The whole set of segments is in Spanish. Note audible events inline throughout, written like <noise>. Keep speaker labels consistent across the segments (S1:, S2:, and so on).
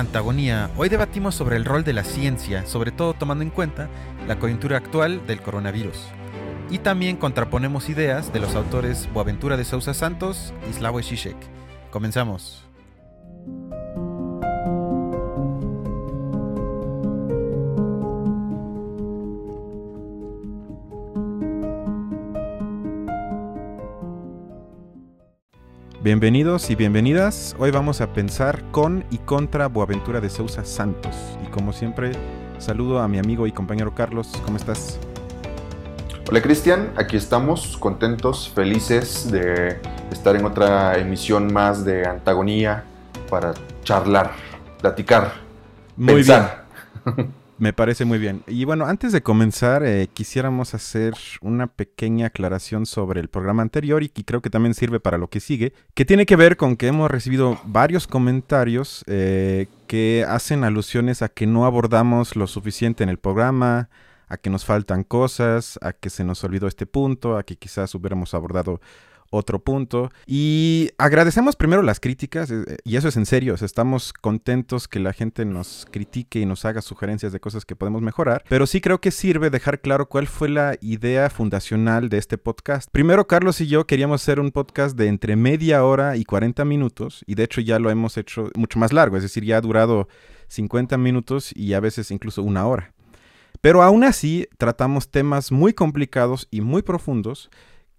S1: Antagonía. Hoy debatimos sobre el rol de la ciencia, sobre todo tomando en cuenta la coyuntura actual del coronavirus. Y también contraponemos ideas de los autores Boaventura de Sousa Santos y Slavoj Žižek. Comenzamos. Bienvenidos y bienvenidas. Hoy vamos a pensar con y contra Boaventura de Sousa Santos. Y como siempre, saludo a mi amigo y compañero Carlos. ¿Cómo estás?
S2: Hola Cristian, aquí estamos contentos, felices de estar en otra emisión más de Antagonía para charlar, platicar,
S1: Muy
S2: pensar.
S1: bien. <laughs> Me parece muy bien. Y bueno, antes de comenzar, eh, quisiéramos hacer una pequeña aclaración sobre el programa anterior y que creo que también sirve para lo que sigue, que tiene que ver con que hemos recibido varios comentarios eh, que hacen alusiones a que no abordamos lo suficiente en el programa, a que nos faltan cosas, a que se nos olvidó este punto, a que quizás hubiéramos abordado otro punto. Y agradecemos primero las críticas, eh, y eso es en serio, estamos contentos que la gente nos critique y nos haga sugerencias de cosas que podemos mejorar, pero sí creo que sirve dejar claro cuál fue la idea fundacional de este podcast. Primero, Carlos y yo queríamos hacer un podcast de entre media hora y 40 minutos, y de hecho ya lo hemos hecho mucho más largo, es decir, ya ha durado 50 minutos y a veces incluso una hora. Pero aún así tratamos temas muy complicados y muy profundos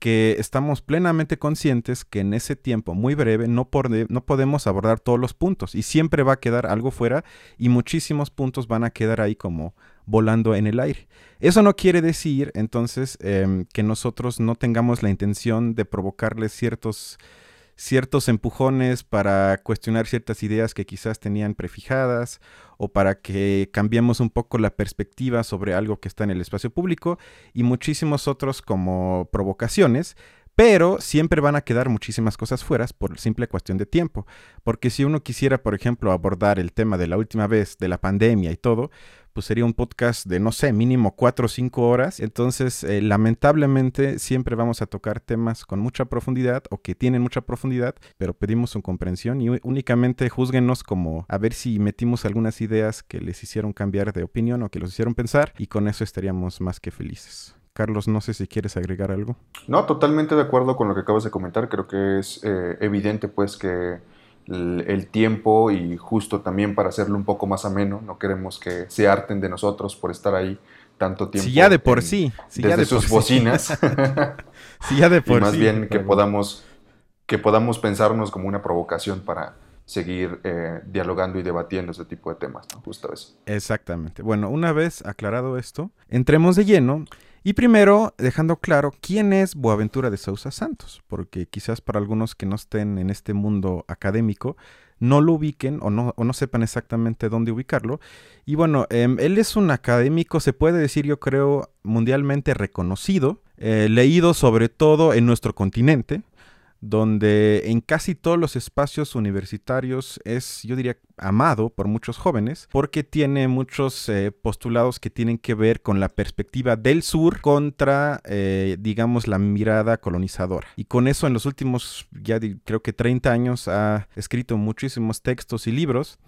S1: que estamos plenamente conscientes que en ese tiempo muy breve no, pode- no podemos abordar todos los puntos y siempre va a quedar algo fuera y muchísimos puntos van a quedar ahí como volando en el aire. Eso no quiere decir entonces em, que nosotros no tengamos la intención de provocarles ciertos ciertos empujones para cuestionar ciertas ideas que quizás tenían prefijadas o para que cambiemos un poco la perspectiva sobre algo que está en el espacio público y muchísimos otros como provocaciones, pero siempre van a quedar muchísimas cosas fuera por simple cuestión de tiempo. Porque si uno quisiera, por ejemplo, abordar el tema de la última vez, de la pandemia y todo, pues sería un podcast de, no sé, mínimo cuatro o cinco horas. Entonces, eh, lamentablemente, siempre vamos a tocar temas con mucha profundidad o que tienen mucha profundidad, pero pedimos su comprensión y únicamente juzguenos como a ver si metimos algunas ideas que les hicieron cambiar de opinión o que los hicieron pensar y con eso estaríamos más que felices. Carlos, no sé si quieres agregar algo.
S2: No, totalmente de acuerdo con lo que acabas de comentar. Creo que es eh, evidente pues que el, el tiempo y justo también para hacerlo un poco más ameno, no queremos que se harten de nosotros por estar ahí tanto tiempo.
S1: Si ya de por
S2: en-
S1: sí, si
S2: desde
S1: ya de
S2: sus
S1: por sí.
S2: bocinas. <laughs>
S1: Si ya de
S2: y
S1: por
S2: más
S1: sí,
S2: bien que podamos, que podamos pensarnos como una provocación para seguir eh, dialogando y debatiendo ese tipo de temas, ¿no? Justo eso.
S1: Exactamente. Bueno, una vez aclarado esto, entremos de lleno y primero dejando claro quién es Boaventura de Sousa Santos, porque quizás para algunos que no estén en este mundo académico no lo ubiquen o no, o no sepan exactamente dónde ubicarlo. Y bueno, em, él es un académico, se puede decir yo creo, mundialmente reconocido, eh, leído sobre todo en nuestro continente, donde en casi todos los espacios universitarios es, yo diría, amado por muchos jóvenes, porque tiene muchos eh, postulados que tienen que ver con la perspectiva del sur contra, eh, digamos, la mirada colonizadora. Y con eso en los últimos, ya creo que 30 años, ha escrito muchísimos textos y libros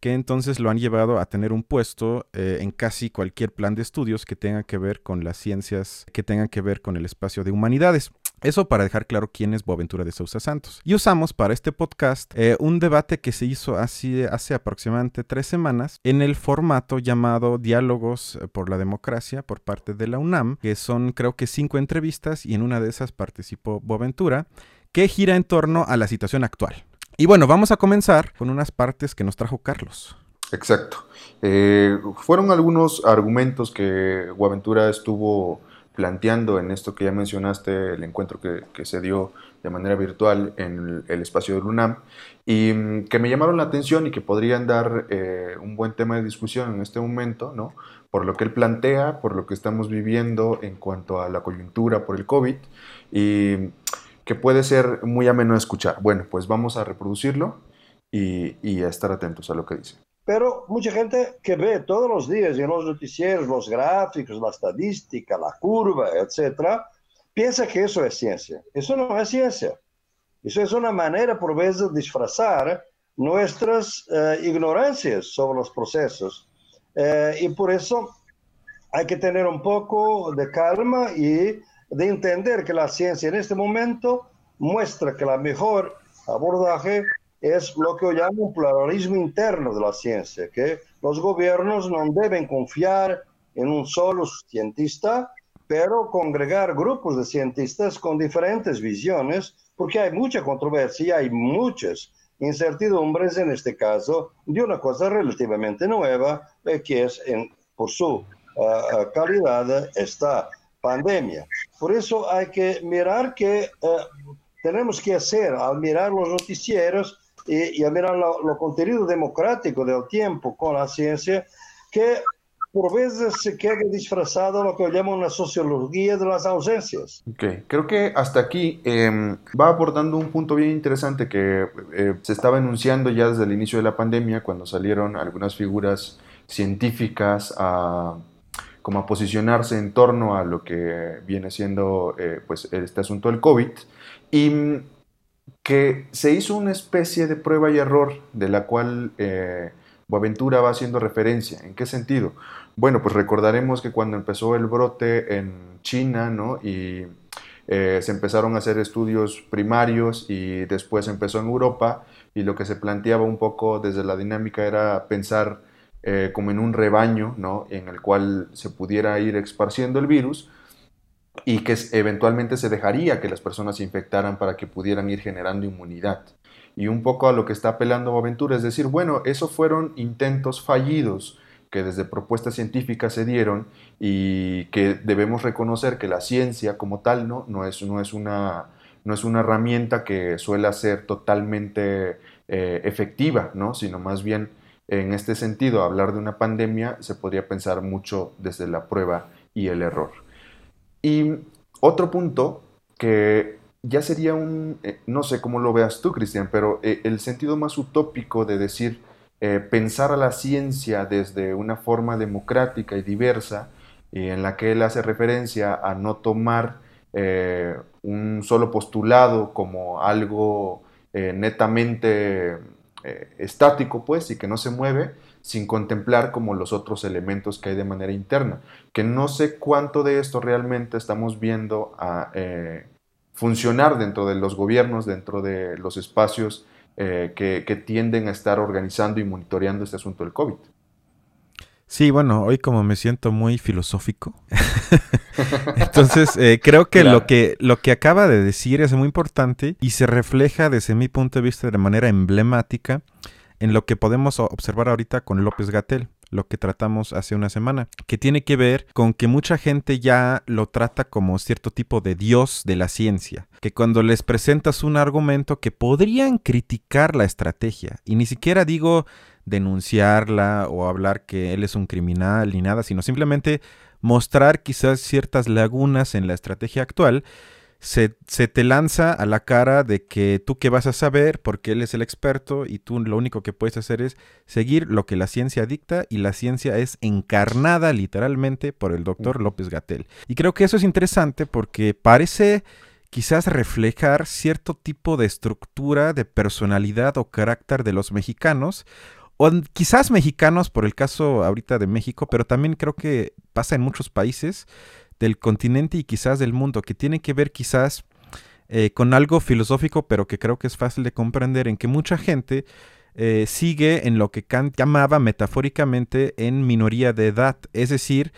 S1: que entonces lo han llevado a tener un puesto eh, en casi cualquier plan de estudios que tenga que ver con las ciencias, que tengan que ver con el espacio de humanidades. Eso para dejar claro quién es Boaventura de Sousa Santos. Y usamos para este podcast eh, un debate que se hizo hace, hace aproximadamente tres semanas en el formato llamado Diálogos por la Democracia por parte de la UNAM, que son creo que cinco entrevistas y en una de esas participó Boaventura, que gira en torno a la situación actual. Y bueno, vamos a comenzar con unas partes que nos trajo Carlos.
S2: Exacto. Eh, fueron algunos argumentos que Guaventura estuvo planteando en esto que ya mencionaste, el encuentro que, que se dio de manera virtual en el, espacio del UNAM, y mm, que me llamaron la atención y que podrían dar eh, un buen tema de discusión en este momento, ¿no? Por lo que él plantea, por lo que estamos viviendo en cuanto a la coyuntura por el COVID, y que puede ser muy ameno escuchar. Bueno, pues vamos a reproducirlo y a estar atentos a lo que dice.
S3: Pero mucha gente que ve todos los días en los noticieros los gráficos, la estadística, la curva, etcétera, piensa que eso es ciencia. Eso no es ciencia. Eso es una manera, por veces, de disfrazar nuestras eh, ignorancias sobre los procesos. Eh, y por eso hay que tener un poco de calma y de entender que la ciencia en este momento muestra que la mejor abordaje es lo que llamo un pluralismo interno de la ciencia, que los gobiernos no deben confiar en un solo cientista, pero congregar grupos de cientistas con diferentes visiones, porque hay mucha controversia, hay muchas incertidumbres en este caso de una cosa relativamente nueva, eh, que es en, por su ah, calidad esta pandemia. Por eso hay que mirar que eh, tenemos que hacer al mirar los noticieros y, al mirar lo, contenido democrático del tiempo con la ciencia, que por veces se queda disfrazado lo que llamo una sociología de las ausencias.
S2: Ok, creo que hasta aquí em, va aportando un punto bien interesante que eh, se estaba enunciando ya desde el inicio de la pandemia, cuando salieron algunas figuras científicas a como a posicionarse en torno a lo que viene siendo eh, pues este asunto del COVID y que se hizo una especie de prueba y error de la cual eh, Boaventura va haciendo referencia. ¿En qué sentido? Bueno, pues recordaremos que cuando empezó el brote en China, ¿no? Y eh, se empezaron a hacer estudios primarios y después empezó en Europa y lo que se planteaba un poco desde la dinámica era pensar eh, como en un rebaño, ¿no? En el cual se pudiera ir esparciendo el virus y que eventualmente se dejaría que las personas se infectaran para que pudieran ir generando inmunidad. Y un poco a lo que está apelando Aventura es decir, bueno, esos fueron intentos fallidos que desde propuestas científicas se dieron y que debemos reconocer que la ciencia como tal no, no, es, no, es, una, no es una herramienta que suele ser totalmente eh, efectiva, ¿no? sino más bien en este sentido, hablar de una pandemia se podría pensar mucho desde la prueba y el error. Y otro punto que ya sería un, eh, no sé cómo lo veas tú, Cristian, pero eh, el sentido más utópico de decir eh, pensar a la ciencia desde una forma democrática y diversa, en la que él hace referencia a no tomar un solo postulado como algo netamente estático, pues, y que no se mueve sin contemplar como los otros elementos que hay de manera interna. Que no sé cuánto de esto realmente estamos viendo a eh, funcionar dentro de los gobiernos, dentro de los espacios eh, que, que tienden a estar organizando y monitoreando este asunto del COVID.
S1: Sí, bueno, hoy como me siento muy filosófico, <laughs> entonces eh, creo que, lo que lo que acaba de decir es muy importante y se refleja desde mi punto de vista de manera emblemática en lo que podemos observar ahorita con López Gatel lo que tratamos hace una semana, que tiene que ver con que mucha gente ya lo trata como cierto tipo de dios de la ciencia, que cuando les presentas un argumento que podrían criticar la estrategia, y ni siquiera digo denunciarla o hablar que él es un criminal ni nada, sino simplemente mostrar quizás ciertas lagunas en la estrategia actual, se, te lanza a la cara de que tú qué vas a saber porque él es el experto y tú lo único que puedes hacer es seguir lo que la ciencia dicta y la ciencia es encarnada literalmente por el doctor López Gatel. Y creo que eso es interesante porque parece quizás reflejar cierto tipo de estructura de personalidad o carácter de los mexicanos o quizás mexicanos por el caso ahorita de México, pero también creo que pasa en muchos países del continente y quizás del mundo, que tiene que ver quizás eh, con algo filosófico, pero que creo que es fácil de comprender, en que mucha gente eh, sigue en lo que Kant llamaba metafóricamente en minoría de edad, es decir,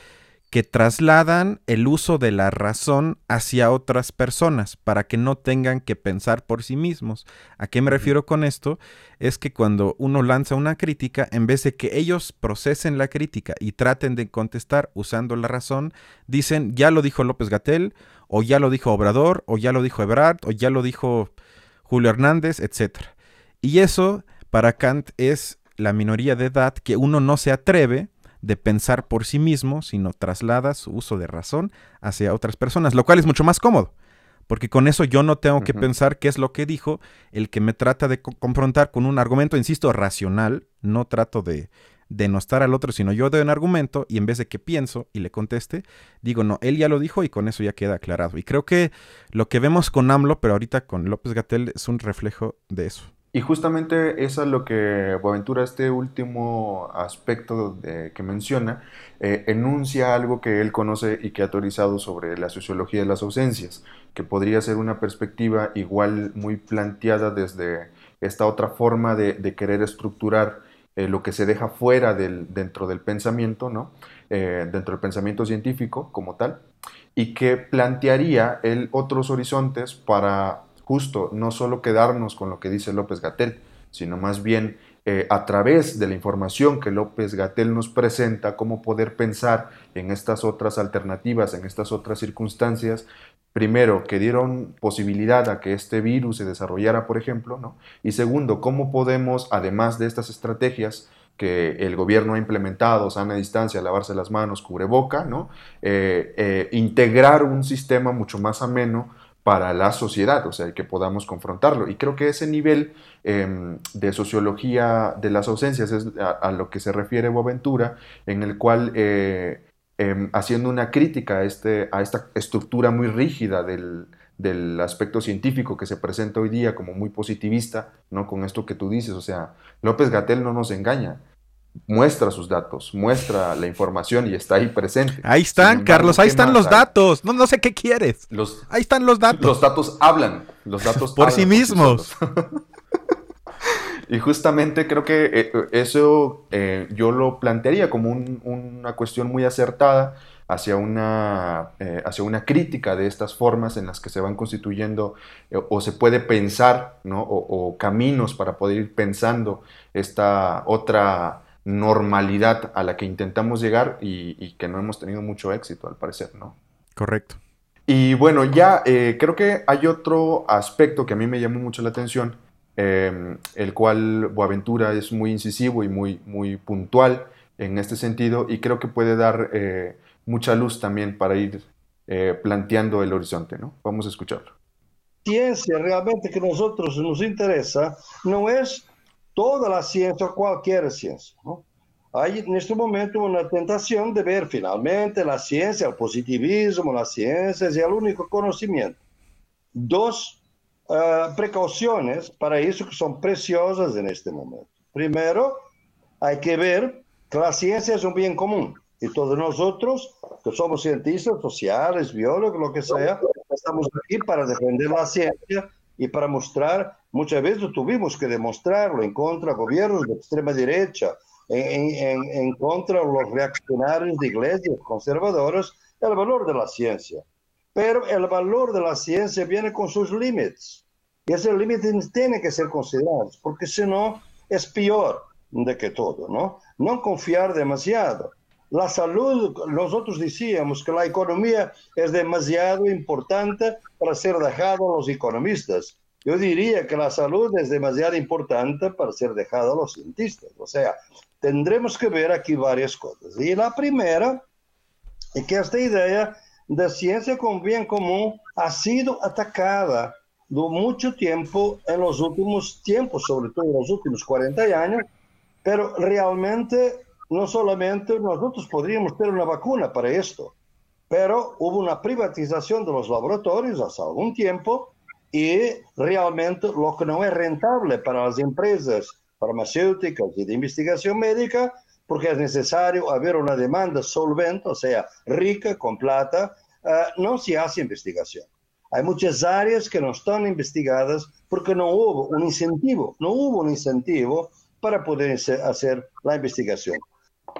S1: que trasladan el uso de la razón hacia otras personas para que no tengan que pensar por sí mismos. ¿A qué me refiero con esto? Es que cuando uno lanza una crítica, en vez de que ellos procesen la crítica y traten de contestar usando la razón, dicen, ya lo dijo López Gatel, o ya lo dijo Obrador, o ya lo dijo Ebrard, o ya lo dijo Julio Hernández, etc. Y eso, para Kant, es la minoría de edad que uno no se atreve de pensar por sí mismo, sino traslada su uso de razón hacia otras personas, lo cual es mucho más cómodo, porque con eso yo no tengo que pensar qué es lo que dijo el que me trata de confrontar con un argumento, insisto, racional, no trato de denostar al otro, sino yo doy un argumento y en vez de que pienso y le conteste, digo, no, él ya lo dijo y con eso ya queda aclarado. Y creo que lo que vemos con AMLO, pero ahorita con López Gatel, es un reflejo de eso.
S2: Y justamente es a lo que Boaventura, este último aspecto que menciona, eh, enuncia algo que él conoce y que ha teorizado sobre la sociología de las ausencias, que podría ser una perspectiva igual muy planteada desde esta otra forma de, querer estructurar eh, lo que se deja fuera del, dentro del pensamiento, ¿no? Eh, dentro del pensamiento científico como tal, y que plantearía él otros horizontes para justo no solo quedarnos con lo que dice López Gatel, sino más bien eh, a través de la información que López Gatel nos presenta, cómo poder pensar en estas otras alternativas, en estas otras circunstancias, primero, que dieron posibilidad a que este virus se desarrollara, por ejemplo, ¿no? y segundo, cómo podemos, además de estas estrategias, que el gobierno ha implementado, sana distancia, lavarse las manos, cubreboca, ¿no? Eh, eh, integrar un sistema mucho más ameno para la sociedad, o sea, que podamos confrontarlo. Y creo que ese nivel em, de sociología de las ausencias es a, lo que se refiere Boaventura, en el cual, eh, em, haciendo una crítica a, este, a esta estructura muy rígida del, del aspecto científico que se presenta hoy día como muy positivista, ¿no? Con esto que tú dices, o sea, López Gatel no nos engaña muestra sus datos, muestra la información y está ahí presente.
S1: Ahí están, Carlos, ahí están los datos. No, no sé qué quieres.
S2: Los,
S1: ahí están los datos.
S2: Los datos hablan, los datos <laughs>
S1: por sí mismos. <laughs>
S2: y justamente creo que eh, eso eh, yo lo plantearía como una cuestión muy acertada hacia una, eh, hacia una crítica de estas formas en las que se van constituyendo o se puede pensar, ¿no? o caminos para poder ir pensando esta otra normalidad a la que intentamos llegar y, que no hemos tenido mucho éxito, al parecer, ¿no?
S1: Correcto.
S2: Y bueno, ya eh, creo que hay otro aspecto que a mí me llamó mucho la atención, em, el cual Boaventura es muy incisivo y muy, muy puntual en este sentido y creo que puede dar eh, mucha luz también para ir eh, planteando el horizonte, ¿no? Vamos a escucharlo.
S3: Ciencia realmente que a nosotros nos interesa no es toda la ciencia cualquier ciencia. ¿no? Hay en este momento una tentación de ver finalmente la ciencia, el positivismo, la ciencia es el único conocimiento. Dos uh, precauciones para eso que son preciosas en este momento. Primero, hay que ver que la ciencia es un bien común y todos nosotros, que somos cientistas sociales, biólogos, lo que sea, estamos aquí para defender la ciencia y para mostrar Muchas veces tuvimos que demostrarlo en contra de gobiernos de extrema derecha, en, en, contra de los reaccionarios de iglesias conservadoras, el valor de la ciencia. Pero el valor de la ciencia viene con sus límites. Y ese límite tiene que ser considerado, porque si no, es peor de que todo, ¿no? No confiar demasiado. La salud, nosotros decíamos que la economía es demasiado importante para ser dejada a los economistas. Yo diría que la salud es demasiado importante para ser dejada a los cientistas. O sea, tendremos que ver aquí varias cosas. Y la primera es que esta idea de ciencia con bien común ha sido atacada durante mucho tiempo en los últimos tiempos, sobre todo en los últimos 40 años, pero realmente no solamente nosotros podríamos tener una vacuna para esto, pero hubo una privatización de los laboratorios hace algún tiempo y realmente lo que no es rentable para las empresas farmacéuticas y de investigación médica, porque es necesario haber una demanda solvente, o sea, rica, con plata, eh, no se hace investigación. Hay muchas áreas que no están investigadas porque no hubo un incentivo, no hubo un incentivo para poder hacer la investigación.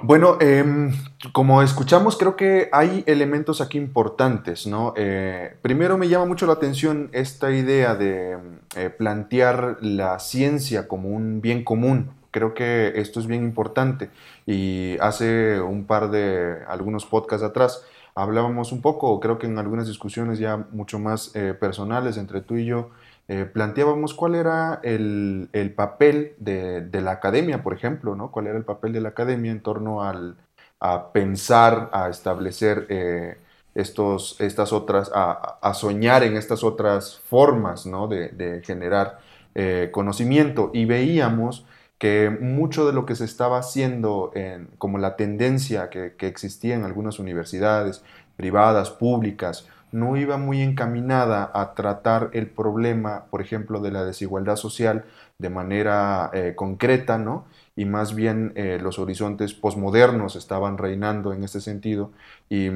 S2: Bueno, em, como escuchamos, creo que hay elementos aquí importantes, ¿no? Eh, primero me llama mucho la atención esta idea de eh, plantear la ciencia como un bien común. Creo que esto es bien importante y hace un par de algunos podcasts atrás hablábamos un poco, creo que en algunas discusiones ya mucho más eh, personales entre tú y yo, eh, planteábamos cuál era el, papel de, la academia, por ejemplo, ¿no? Cuál era el papel de la academia en torno al, a pensar, a establecer eh, estos, estas otras, a, soñar en estas otras formas, ¿no? De, generar eh, conocimiento. Y veíamos que mucho de lo que se estaba haciendo, como la tendencia que, que existía en algunas universidades privadas, públicas, no iba muy encaminada a tratar el problema, por ejemplo, de la desigualdad social de manera eh, concreta, ¿no? Y más bien eh, los horizontes posmodernos estaban reinando en este sentido y,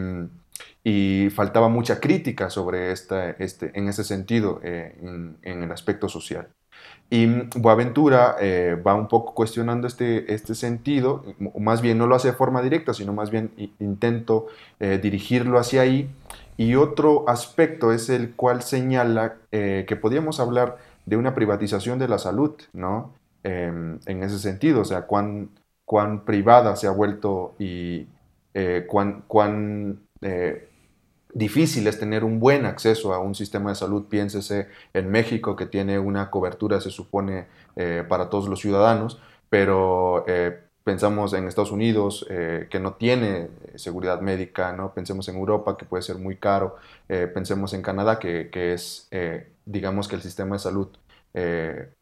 S2: faltaba mucha crítica sobre esta, este, en ese sentido eh, en, el aspecto social. Y Boaventura va un poco cuestionando este, este sentido, más bien no lo hace de forma directa, sino más bien intento dirigirlo hacia ahí y otro aspecto es el cual señala eh, que podríamos hablar de una privatización de la salud, ¿no? Em, en ese sentido, o sea, cuán, cuán privada se ha vuelto y eh, cuán, cuán eh, difícil es tener un buen acceso a un sistema de salud. Piénsese en México, que tiene una cobertura, se supone, para todos los ciudadanos, pero pensamos en Estados Unidos eh, que no tiene seguridad médica, ¿no? pensemos en Europa que puede ser muy caro, eh, pensemos en Canadá que, es, eh, digamos que el sistema de salud,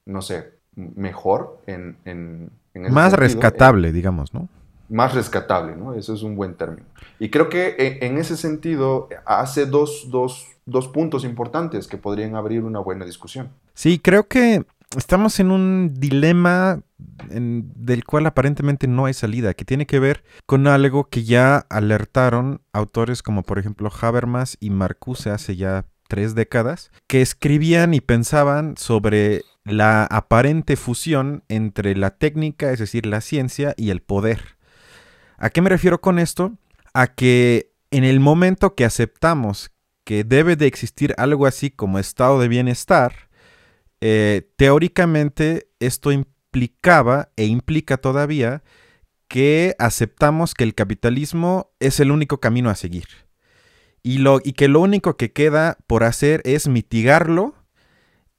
S2: no sé, mejor en... en,
S1: más rescatable, digamos, ¿no?
S2: Más rescatable, ¿no? Eso es un buen término. Y creo que en, ese sentido hace dos, dos, dos puntos importantes que podrían abrir una buena discusión.
S1: Sí, creo que estamos en un dilema del cual aparentemente no hay salida, que tiene que ver con algo que ya alertaron autores como por ejemplo Habermas y Marcuse hace ya tres décadas, que escribían y pensaban sobre la aparente fusión entre la técnica, es decir, la ciencia y el poder. ¿A qué me refiero con esto? A que en el momento que aceptamos que debe de existir algo así como estado de bienestar, eh, teóricamente esto implicaba e implica todavía que aceptamos que el capitalismo es el único camino a seguir. Y, lo, y que lo único que queda por hacer es mitigarlo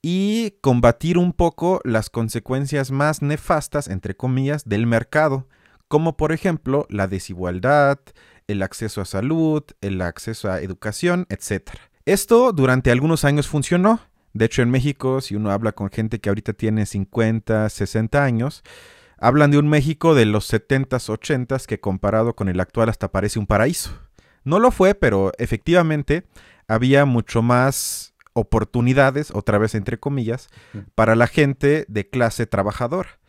S1: y combatir un poco las consecuencias más nefastas, entre comillas, del mercado, como por ejemplo la desigualdad, el acceso a salud, el acceso a educación, etc. Esto durante algunos años funcionó, de hecho, en México, si uno habla con gente que ahorita tiene 50, 60 años, hablan de un México de los 70s, 80s que comparado con el actual hasta parece un paraíso. No lo fue, pero efectivamente había mucho más oportunidades, otra vez entre comillas, mm. para la gente de clase trabajadora,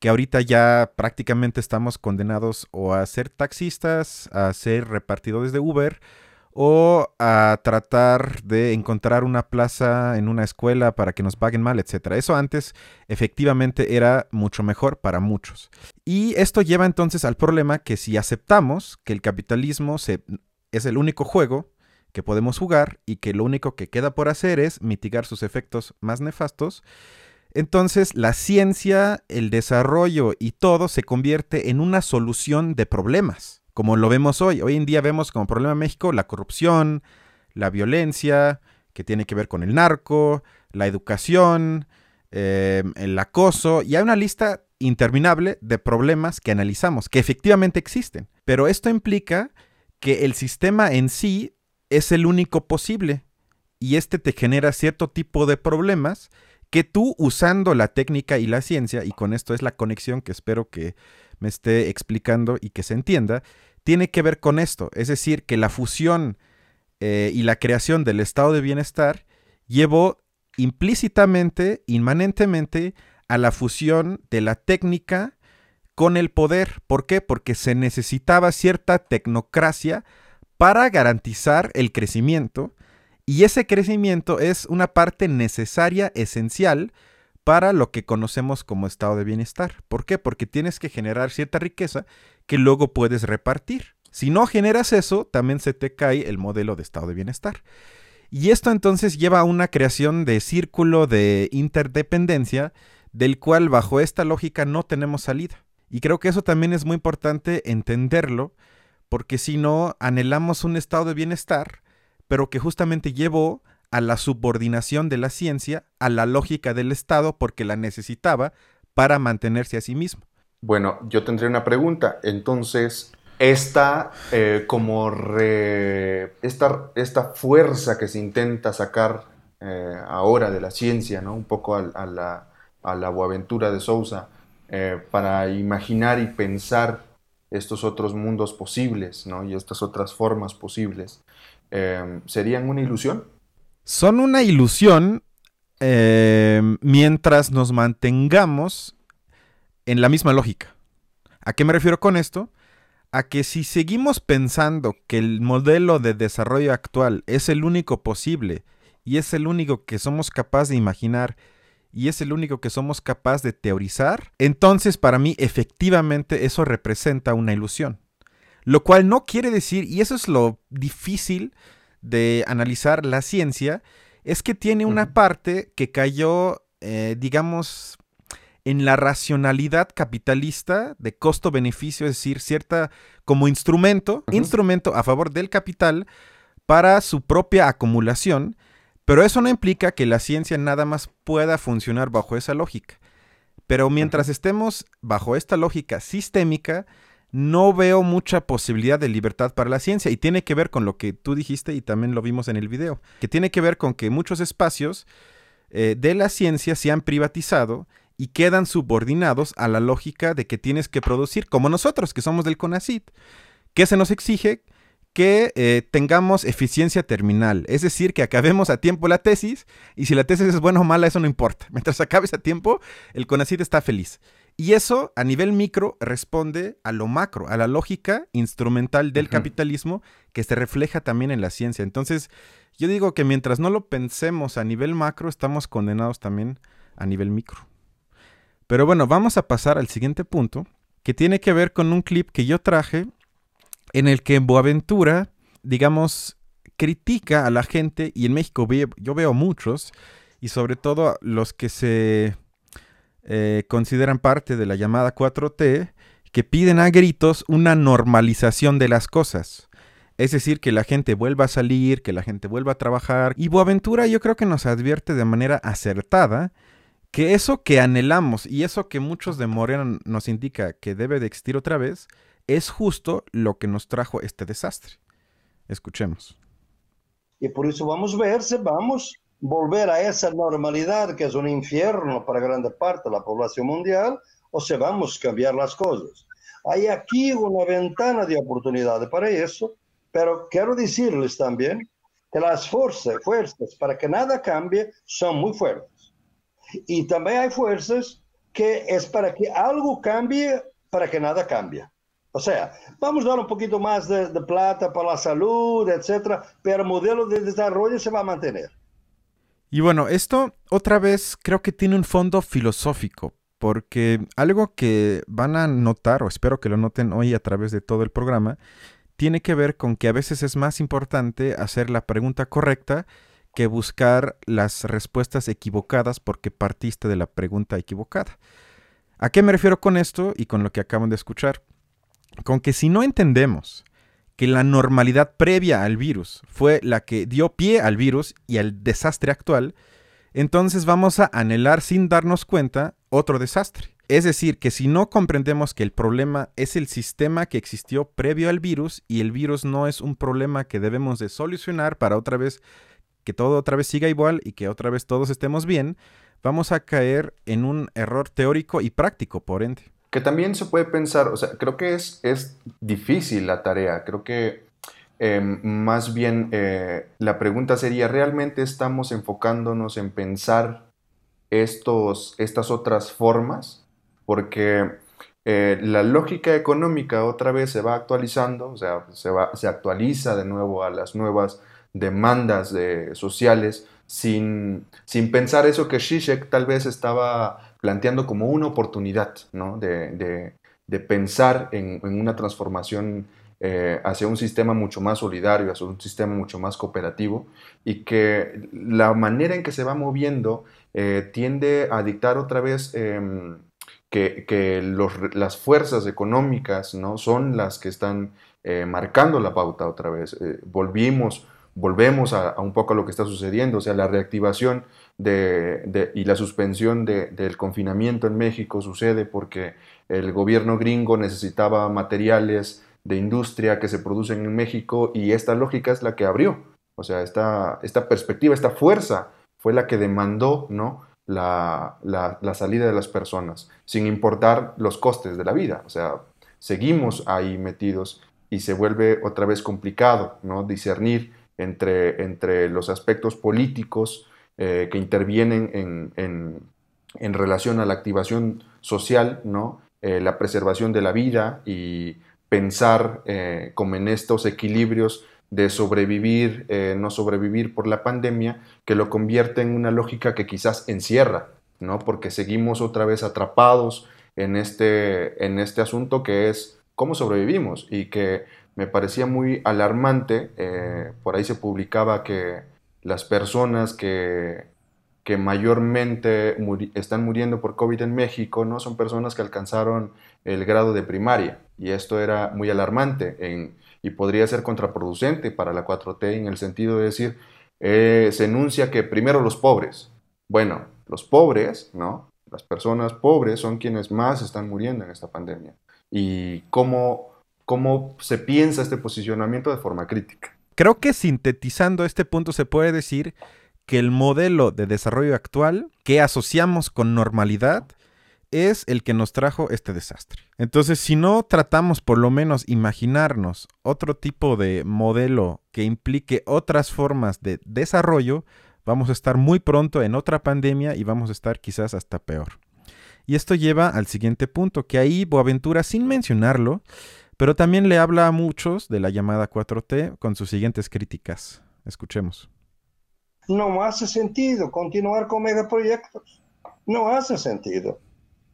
S1: que ahorita ya prácticamente estamos condenados o a ser taxistas, a ser repartidores de Uber, o a tratar de encontrar una plaza en una escuela para que nos paguen mal, etc. Eso antes efectivamente era mucho mejor para muchos. Y esto lleva entonces al problema que si aceptamos que el capitalismo es el único juego que podemos jugar y que lo único que queda por hacer es mitigar sus efectos más nefastos, entonces la ciencia, el desarrollo y todo se convierte en una solución de problemas como lo vemos hoy. Hoy en día vemos como problema en México la corrupción, la violencia, que tiene que ver con el narco, la educación, eh, el acoso, y hay una lista interminable de problemas que analizamos, que efectivamente existen. Pero esto implica que el sistema en sí es el único posible, y este te genera cierto tipo de problemas que tú usando la técnica y la ciencia, y con esto es la conexión que espero que me esté explicando y que se entienda, tiene que ver con esto, es decir, que la fusión eh, y la creación del estado de bienestar llevó implícitamente, inmanentemente, a la fusión de la técnica con el poder. ¿Por qué? Porque se necesitaba cierta tecnocracia para garantizar el crecimiento y ese crecimiento es una parte necesaria, esencial, para lo que conocemos como estado de bienestar. ¿Por qué? Porque tienes que generar cierta riqueza que luego puedes repartir. Si no generas eso, también se te cae el modelo de estado de bienestar. Y esto entonces lleva a una creación de círculo de interdependencia del cual bajo esta lógica no tenemos salida. Y creo que eso también es muy importante entenderlo, porque si no, anhelamos un estado de bienestar, pero que justamente llevó a la subordinación de la ciencia a la lógica del Estado porque la necesitaba para mantenerse a sí mismo.
S2: Bueno, yo tendría una pregunta. Entonces, esta, eh, como esta, esta, fuerza que se intenta sacar eh, ahora de la ciencia, ¿no? un poco a, la, a la Boaventura de Sousa, eh, para imaginar y pensar estos otros mundos posibles ¿no? y estas otras formas posibles, serían una ilusión?
S1: Son una ilusión em, mientras nos mantengamos en la misma lógica. ¿A qué me refiero con esto? A que si seguimos pensando que el modelo de desarrollo actual es el único posible y es el único que somos capaces de imaginar y es el único que somos capaces de teorizar, entonces para mí efectivamente eso representa una ilusión. Lo cual no quiere decir, y eso es lo difícil de analizar la ciencia, es que tiene una parte que cayó, eh, digamos, en la racionalidad capitalista de costo-beneficio, es decir, cierta como instrumento, instrumento a favor del capital para su propia acumulación, pero eso no implica que la ciencia nada más pueda funcionar bajo esa lógica. Pero mientras estemos bajo esta lógica sistémica, no veo mucha posibilidad de libertad para la ciencia. Y tiene que ver con lo que tú dijiste y también lo vimos en el video, que tiene que ver con que muchos espacios eh, de la ciencia se han privatizado y quedan subordinados a la lógica de que tienes que producir, como nosotros que somos del CONACIT, que se nos exige que eh, tengamos eficiencia terminal, es decir, que acabemos a tiempo la tesis y si la tesis es buena o mala, eso no importa. <laughs> Mientras acabes a tiempo, el CONACYT está feliz. Y eso a nivel micro responde a lo macro, a la lógica instrumental del capitalismo que se refleja también en la ciencia. Entonces, yo digo que mientras no lo pensemos a nivel macro, estamos condenados también a nivel micro. Pero bueno, vamos a pasar al siguiente punto, que tiene que ver con un clip que yo traje en el que Boaventura, digamos, critica a la gente, y en México yo veo muchos, y sobre todo los que se eh, consideran parte de la llamada 4T, que piden a gritos una normalización de las cosas. Es decir, que la gente vuelva a salir, que la gente vuelva a trabajar. Y Boaventura yo creo que nos advierte de manera acertada que eso que anhelamos y eso que muchos de Morena nos indica que debe de existir otra vez, es justo lo que nos trajo este desastre. Escuchemos.
S3: Y por eso vamos a ver si vamos volver a esa normalidad que es un infierno para grande parte de la población mundial o si vamos a cambiar las cosas. Hay aquí una ventana de oportunidad para eso, pero quiero decirles también que las fuerzas, fuerzas para que nada cambie son muy fuertes. Y también hay fuerzas que es para que algo cambie para que nada cambie. O sea, vamos a dar un poquito más de, plata para la salud, etcétera, pero el modelo de desarrollo se va a mantener.
S1: Y bueno, esto otra vez creo que tiene un fondo filosófico, porque algo que van a notar, o espero que lo noten hoy a través de todo el programa, tiene que ver con que a veces es más importante hacer la pregunta correcta que buscar las respuestas equivocadas porque partiste de la pregunta equivocada. ¿A qué me refiero con esto y con lo que acaban de escuchar? con que si no entendemos que la normalidad previa al virus fue la que dio pie al virus y al desastre actual, entonces vamos a anhelar sin darnos cuenta otro desastre. Es decir, que si no comprendemos que el problema es el sistema que existió previo al virus y el virus no es un problema que debemos de solucionar para otra vez que todo otra vez siga igual y que otra vez todos estemos bien, vamos a caer en un error teórico y práctico, por ende
S2: que también se puede pensar, o sea, creo que es, es difícil la tarea, creo que em, más bien eh, la pregunta sería, ¿realmente estamos enfocándonos en pensar estos, estas otras formas? Porque eh, la lógica económica otra vez se va actualizando, o sea, se, va, se actualiza de nuevo a las nuevas demandas de, sociales, sin, sin pensar eso que Zizek tal vez estaba planteando como una oportunidad ¿no? de, pensar en, una transformación eh, hacia un sistema mucho más solidario, hacia un sistema mucho más cooperativo y que la manera en que se va moviendo eh, tiende a dictar otra vez em, que, las fuerzas económicas ¿no? son las que están eh, marcando la pauta otra vez. volvimos volvemos a, un poco a lo que está sucediendo, o sea, la reactivación de, y la suspensión del confinamiento en México sucede porque el gobierno gringo necesitaba materiales de industria que se producen en México y esta lógica es la que abrió, o sea, esta, esta perspectiva, esta fuerza fue la que demandó ¿no? la, la salida de las personas, sin importar los costes de la vida, o sea, seguimos ahí metidos y se vuelve otra vez complicado ¿no? discernir entre, entre los aspectos políticos que intervienen en, en, relación a la activación social, ¿no? la preservación de la vida y pensar como en estos equilibrios de sobrevivir, no sobrevivir por la pandemia, que lo convierte en una lógica que quizás encierra, ¿no? Porque seguimos otra vez atrapados en este, en este asunto que es cómo sobrevivimos y que me parecía muy alarmante. Eh, por ahí se publicaba que las personas que, que mayormente están muriendo por COVID en México no son personas que alcanzaron el grado de primaria y esto era muy alarmante en, y podría ser contraproducente para la 4T en el sentido de decir, eh, se enuncia que primero los pobres. Bueno, los pobres, ¿no? Las personas pobres son quienes más están muriendo en esta pandemia. Y cómo, cómo se piensa este posicionamiento de forma crítica.
S1: Creo que sintetizando este punto se puede decir que el modelo de desarrollo actual que asociamos con normalidad es el que nos trajo este desastre. Entonces, si no tratamos por lo menos imaginarnos otro tipo de modelo que implique otras formas de desarrollo, vamos a estar muy pronto en otra pandemia y vamos a estar quizás hasta peor. Y esto lleva al siguiente punto, que ahí Boaventura, sin mencionarlo, pero también le habla a muchos de la llamada 4T con sus siguientes críticas. Escuchemos.
S3: No hace sentido continuar con megaproyectos. No hace sentido.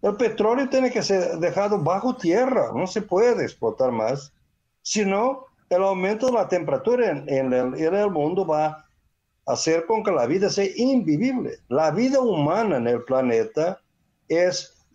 S3: El petróleo tiene que ser dejado bajo tierra, no se puede explotar más. Si no, el aumento de la temperatura en, en el mundo va hacer con que la vida sea invivible. La vida humana en el planeta es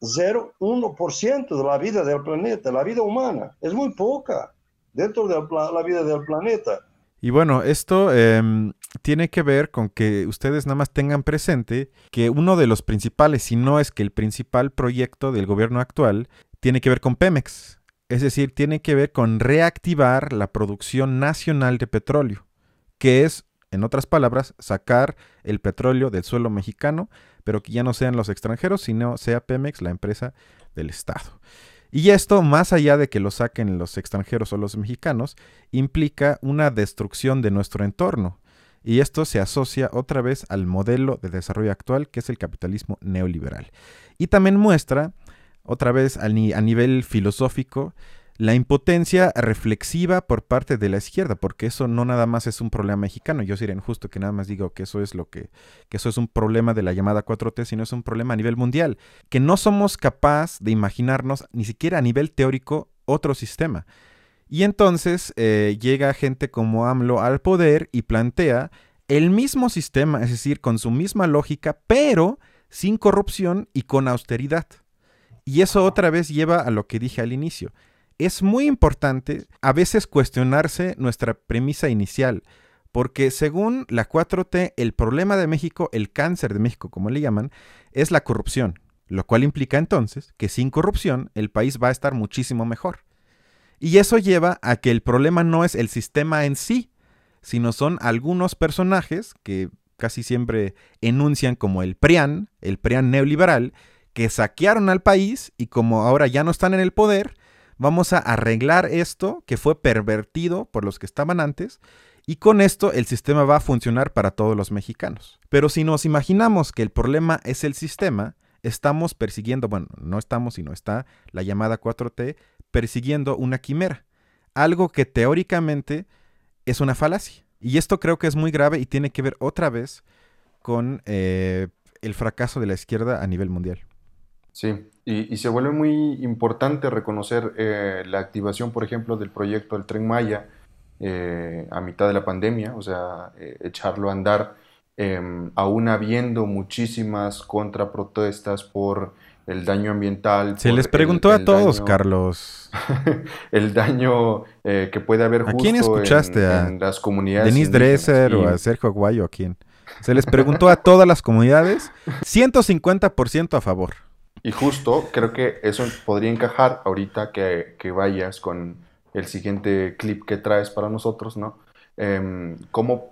S3: 0,01% de la vida del planeta. La vida humana es muy poca dentro de la vida del planeta.
S1: Y bueno, esto em, tiene que ver con que ustedes nada más tengan presente que uno de los principales, si no es que el principal proyecto del gobierno actual, tiene que ver con Pemex. Es decir, tiene que ver con reactivar la producción nacional de petróleo que es, en otras palabras, sacar el petróleo del suelo mexicano, pero que ya no sean los extranjeros, sino sea Pemex, la empresa del Estado. Y esto, más allá de que lo saquen los extranjeros o los mexicanos, implica una destrucción de nuestro entorno. Y esto se asocia otra vez al modelo de desarrollo actual, que es el capitalismo neoliberal. Y también muestra, otra vez a, nivel filosófico, la impotencia reflexiva por parte de la izquierda, porque eso no nada más es un problema mexicano. Yo sería injusto que nada más digo que eso es lo que, que eso es un problema de la llamada 4T, sino es un problema a nivel mundial, que no somos capaces de imaginarnos ni siquiera a nivel teórico otro sistema. Y entonces eh, llega gente como AMLO al poder y plantea el mismo sistema, es decir, con su misma lógica, pero sin corrupción y con austeridad. Y eso otra vez lleva a lo que dije al inicio es muy importante a veces cuestionarse nuestra premisa inicial, porque según la 4T, el problema de México, el cáncer de México, como le llaman, es la corrupción, lo cual implica entonces que sin corrupción el país va a estar muchísimo mejor. Y eso lleva a que el problema no es el sistema en sí, sino son algunos personajes que casi siempre enuncian como el PRIAN, el PRIAN neoliberal, que saquearon al país y como ahora ya no están en el poder, vamos a arreglar esto que fue pervertido por los que estaban antes y con esto el sistema va a funcionar para todos los mexicanos. Pero si nos imaginamos que el problema es el sistema, estamos persiguiendo, bueno, no estamos, sino está la llamada 4T, persiguiendo una quimera, algo que teóricamente es una falacia. Y esto creo que es muy grave y tiene que ver otra vez con eh, el fracaso de la izquierda a nivel mundial.
S2: Sí, y, se vuelve muy importante reconocer eh, la activación, por ejemplo, del proyecto del Tren Maya eh, a mitad de la pandemia, o sea, eh, echarlo a andar, em, aún habiendo muchísimas contraprotestas por el daño ambiental.
S1: Se les preguntó a todos, Carlos. <laughs>
S2: el daño que puede haber
S1: justo ¿A quién escuchaste?
S2: En, las comunidades.
S1: ¿Denise Dresser o a Sergio Aguayo? ¿A quién? Se les preguntó a todas las comunidades, 150% a favor.
S2: Y justo creo que eso podría encajar ahorita que, vayas con el siguiente clip que traes para nosotros, ¿no? Eh, cómo,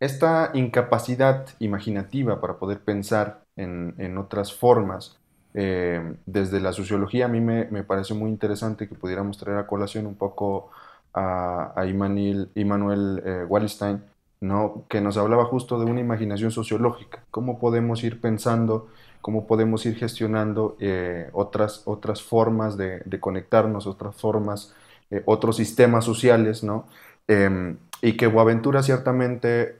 S2: esta incapacidad imaginativa para poder pensar en, otras formas, em, desde la sociología a mí me, me, parece muy interesante que pudiéramos traer a colación un poco a, a Immanuel, eh, Wallenstein, ¿no? que nos hablaba justo de una imaginación sociológica, cómo podemos ir pensando, cómo podemos ir gestionando eh, otras, otras formas de, conectarnos, otras formas, eh, otros sistemas sociales, ¿no? Em, y que Boaventura ciertamente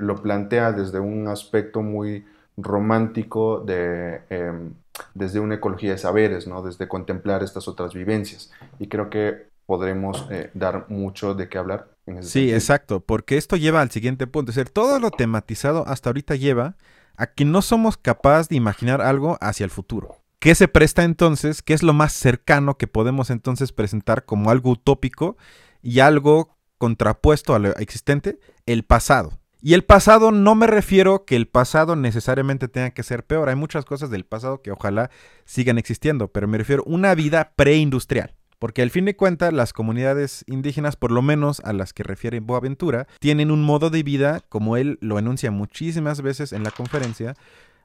S2: lo plantea desde un aspecto muy romántico de, em, desde una ecología de saberes, ¿no? desde contemplar estas otras vivencias. Y creo que podremos eh, dar mucho de qué hablar.
S1: En ese sí, exacto, porque esto lleva al siguiente punto. Es decir, todo lo tematizado hasta ahorita lleva a que no somos capaces de imaginar algo hacia el futuro. ¿Qué se presta entonces? ¿Qué es lo más cercano que podemos entonces presentar como algo utópico y algo contrapuesto a lo existente? El pasado. Y el pasado no me refiero que el pasado necesariamente tenga que ser peor. Hay muchas cosas del pasado que ojalá sigan existiendo, pero me refiero a una vida preindustrial. Porque al fin de cuentas, las comunidades indígenas, por lo menos a las que refiere Boaventura, tienen un modo de vida, como él lo enuncia muchísimas veces en la conferencia,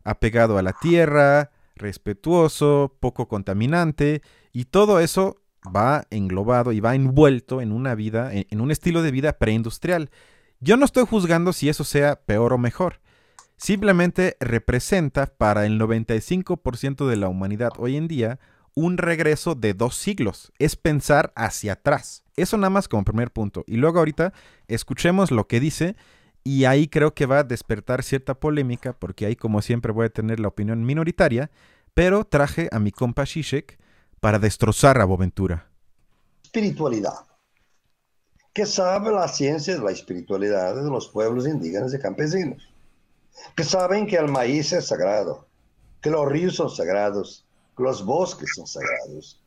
S1: apegado a la tierra, respetuoso, poco contaminante, y todo eso va englobado y va envuelto en una vida, en un estilo de vida preindustrial. Yo no estoy juzgando si eso sea peor o mejor. Simplemente representa para el 95% de la humanidad hoy en día un regreso de dos siglos, es pensar hacia atrás. Eso nada más como primer punto. Y luego ahorita escuchemos lo que dice y ahí creo que va a despertar cierta polémica porque ahí como siempre voy a tener la opinión minoritaria, pero traje a mi compa Shishek para destrozar a Boventura.
S3: Espiritualidad. ¿Qué sabe la ciencia de la espiritualidad de los pueblos indígenas y campesinos? Que saben que el maíz es sagrado, que los ríos son sagrados, los bosques son sagrados.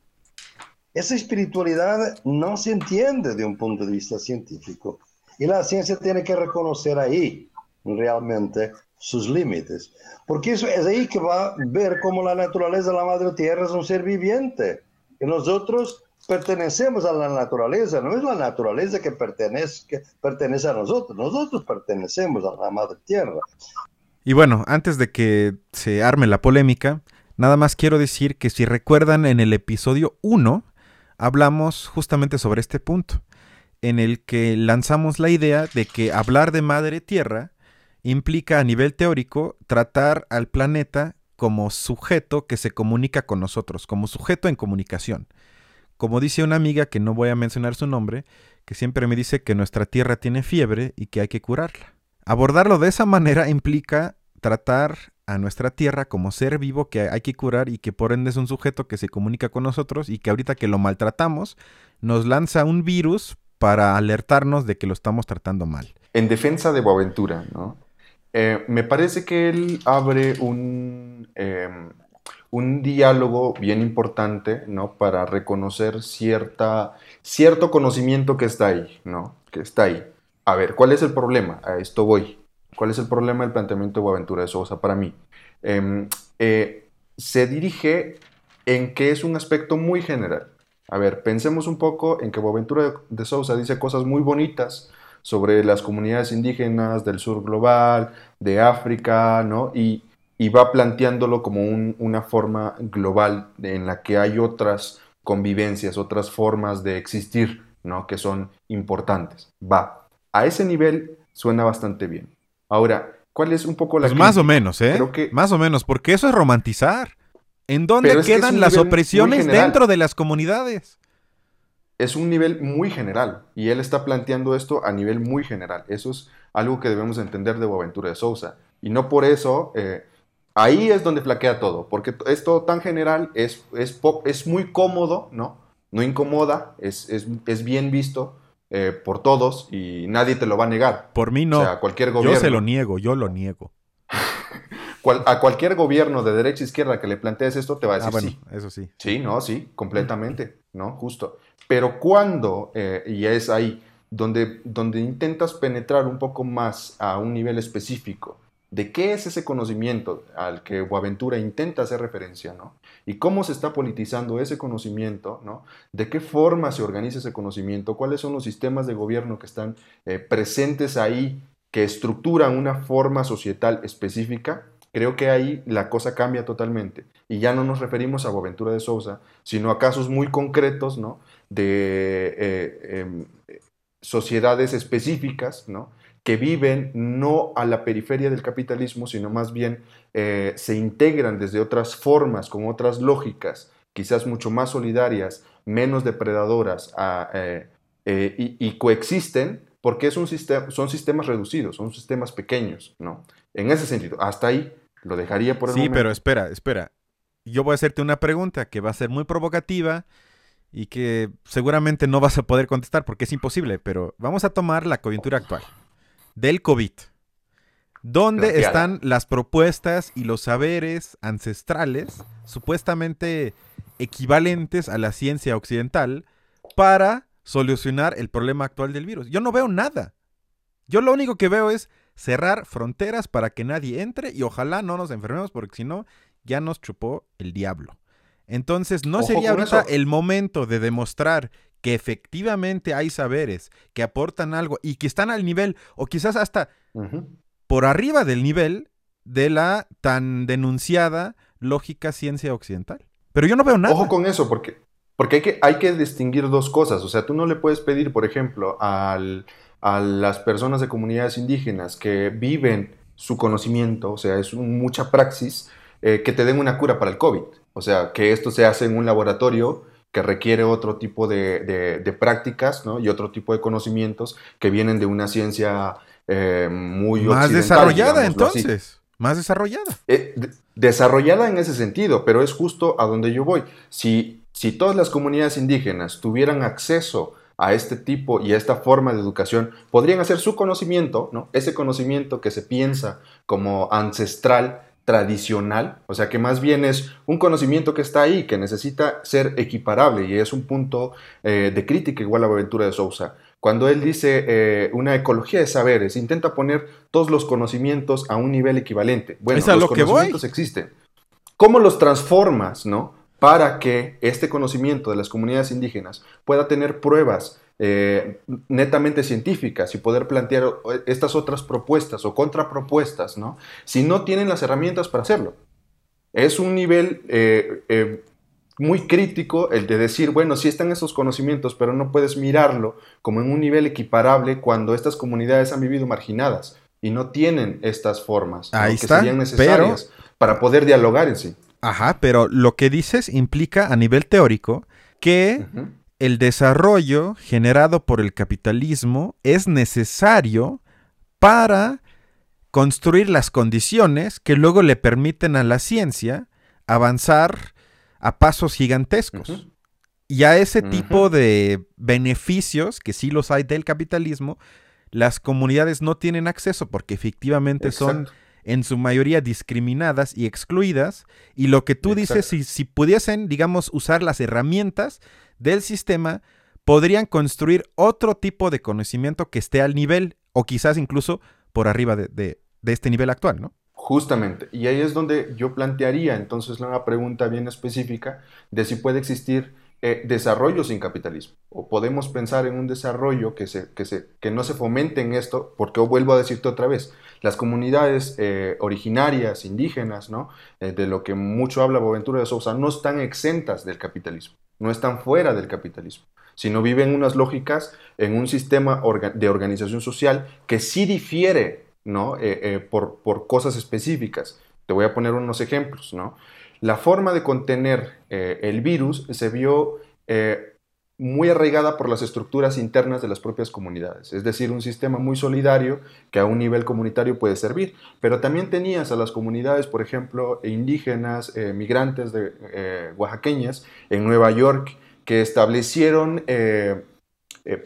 S3: Esa espiritualidad no se entiende de un punto de vista científico y la ciencia tiene que reconocer ahí realmente sus límites, porque eso es ahí que va a ver cómo la naturaleza la madre tierra es un ser viviente y nosotros pertenecemos a la naturaleza, no es la naturaleza que pertenece a nosotros, nosotros pertenecemos a la madre tierra.
S1: Y bueno, antes de que se arme la polémica, Nada más quiero decir que si recuerdan en el episodio 1 hablamos justamente sobre este punto, en el que lanzamos la idea de que hablar de madre tierra implica a nivel teórico tratar al planeta como sujeto que se comunica con nosotros, como sujeto en comunicación. Como dice una amiga que no voy a mencionar su nombre, que siempre me dice que nuestra tierra tiene fiebre y que hay que curarla. Abordarlo de esa manera implica tratar a nuestra tierra como ser vivo que hay que curar y que por ende es un sujeto que se comunica con nosotros y que ahorita que lo maltratamos nos lanza un virus para alertarnos de que lo estamos tratando mal.
S2: En defensa de Boaventura, ¿no? Eh, me parece que él abre un, em, un diálogo bien importante, ¿no? Para reconocer cierta, cierto conocimiento que está ahí, ¿no? Que está ahí. A ver, ¿cuál es el problema? A esto voy. ¿Cuál es el problema del planteamiento de Boaventura de Sousa para mí? Em, eh, se dirige en que es un aspecto muy general. A ver, pensemos un poco en que Boaventura de Sousa dice cosas muy bonitas sobre las comunidades indígenas del sur global, de África, ¿no? Y, va planteándolo como una forma global en la que hay otras convivencias, otras formas de existir, ¿no? Que son importantes. Va. A ese nivel suena bastante bien. Ahora, ¿cuál es un poco la...
S1: Pues más o menos, ¿eh? Más o menos, porque eso es romantizar. ¿En dónde quedan las opresiones dentro de las comunidades?
S2: Es un nivel muy general y él está planteando esto a nivel muy general. Eso es algo que debemos entender de Boaventura de Sousa. Y no por eso, eh, ahí es donde flaquea todo, porque es todo tan general, es, es, es muy cómodo, ¿no? No incomoda, es, es, es bien visto, eh, por todos y nadie te lo va a negar.
S1: Por mí no. O sea, cualquier gobierno. Yo se lo niego, yo lo niego. <laughs>
S2: a cualquier gobierno de derecha e izquierda que le plantees esto te va a decir ah, sí.
S1: Eso sí.
S2: Sí, no, sí, completamente, ¿no? Justo. Pero cuando, eh, y es ahí, donde, donde intentas penetrar un poco más a un nivel específico de qué es ese conocimiento al que Boaventura intenta hacer referencia, ¿no? Y cómo se está politizando ese conocimiento, ¿no? De qué forma se organiza ese conocimiento, cuáles son los sistemas de gobierno que están eh, presentes ahí, que estructuran una forma societal específica, creo que ahí la cosa cambia totalmente. Y ya no nos referimos a Boaventura de Sousa, sino a casos muy concretos, ¿no? De eh, em, sociedades específicas, ¿no? Que viven no a la periferia del capitalismo, sino más bien eh, se integran desde otras formas, con otras lógicas, quizás mucho más solidarias, menos depredadoras, eh, eh, y, coexisten porque es un sistema, son sistemas reducidos, son sistemas pequeños, ¿no? En ese sentido, hasta ahí lo dejaría por el
S1: sí, pero espera, espera. Yo voy a hacerte una pregunta que va a ser muy provocativa y que seguramente no vas a poder contestar porque es imposible, pero vamos a tomar la coyuntura actual del COVID. ¿Dónde están las propuestas y los saberes ancestrales supuestamente equivalentes a la ciencia occidental para solucionar el problema actual del virus? Yo no veo nada. Yo lo único que veo es cerrar fronteras para que nadie entre y ojalá no nos enfermemos porque si no, ya nos chupó el diablo. Entonces, ¿no sería ahorita el momento de demostrar que efectivamente hay saberes que aportan algo y que están al nivel, o quizás hasta por arriba del nivel de la tan denunciada lógica ciencia occidental. Pero yo no veo nada.
S2: Ojo con eso, porque, porque hay, que, hay que distinguir dos cosas. O sea, tú no le puedes pedir, por ejemplo, a las personas de comunidades indígenas que viven su conocimiento, o sea, es mucha praxis, eh, que te den una cura para el COVID. O sea, que esto se hace en un laboratorio que requiere otro tipo de, prácticas ¿no? y otro tipo de conocimientos que vienen de una ciencia eh, muy
S1: más desarrollada entonces más desarrollada.
S2: Eh, desarrollada en ese sentido pero es justo a donde yo voy. Si si todas las comunidades indígenas tuvieran acceso a este tipo y a esta forma de educación podrían hacer su conocimiento no ese conocimiento que se piensa como ancestral tradicional, o sea que más bien es un conocimiento que está ahí, que necesita ser equiparable y es un punto eh, de crítica igual a Aventura de Sousa. Cuando él dice eh, una ecología de saberes, intenta poner todos los conocimientos a un nivel equivalente. Bueno, los conocimientos existen. ¿Cómo los transformas, no? Para que este conocimiento de las comunidades indígenas pueda tener pruebas eh, netamente científicas y poder plantear estas otras propuestas o contrapropuestas, ¿no? Si no tienen las herramientas para hacerlo. Es un nivel eh, eh, muy crítico el de decir, bueno, sí están esos conocimientos, pero no puedes mirarlo como en un nivel equiparable cuando estas comunidades han vivido marginadas y no tienen estas formas
S1: que serían necesarias
S2: para poder dialogar en sí.
S1: Ajá, pero lo que dices implica a nivel teórico que el desarrollo generado por el capitalismo es necesario para construir las condiciones que luego le permiten a la ciencia avanzar a pasos gigantescos. Y a ese tipo de beneficios, que sí los hay del capitalismo, las comunidades no tienen acceso porque efectivamente son en su mayoría discriminadas y excluidas. Y lo que tú dices, si, si pudiesen, digamos, usar las herramientas del sistema, podrían construir otro tipo de conocimiento que esté al nivel o quizás incluso por arriba de, este nivel actual, ¿no?
S2: Justamente, y ahí es donde yo plantearía entonces una pregunta bien específica de si puede existir eh, desarrollo sin capitalismo. O podemos pensar en un desarrollo que, se, que, se, no se fomente en esto, porque vuelvo a decirte otra vez, las comunidades eh, originarias, indígenas, ¿no? Eh, de lo que mucho habla Boaventura de Sousa, no están exentas del capitalismo no están fuera del capitalismo, sino viven unas lógicas en un sistema de organización social que sí difiere ¿no? Eh, eh, por, por, cosas específicas. Te voy a poner unos ejemplos. ¿no? La forma de contener eh, el virus se vio muy arraigada por las estructuras internas de las propias comunidades, es decir, un sistema muy solidario que a un nivel comunitario puede servir, pero también tenías a las comunidades, por ejemplo, indígenas, eh, migrantes de, eh, oaxaqueñas en Nueva York, que establecieron eh,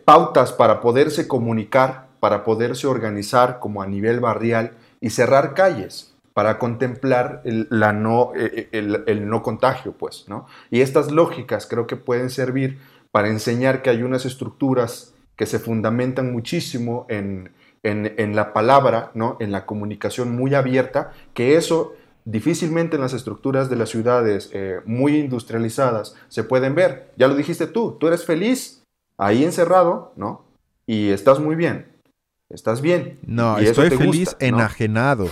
S2: pautas para poderse comunicar, para poderse organizar como a nivel barrial y cerrar calles para contemplar el, no, el no contagio, pues, ¿no? Y estas lógicas creo que pueden servir para enseñar que hay unas estructuras que se fundamentan muchísimo en, la palabra, ¿no? en la comunicación muy abierta, que eso difícilmente en las estructuras de las ciudades eh, muy industrializadas se pueden ver. Ya lo dijiste tú, tú eres feliz ahí encerrado, ¿no? Y estás muy bien, estás bien.
S1: No, estoy feliz enajenado.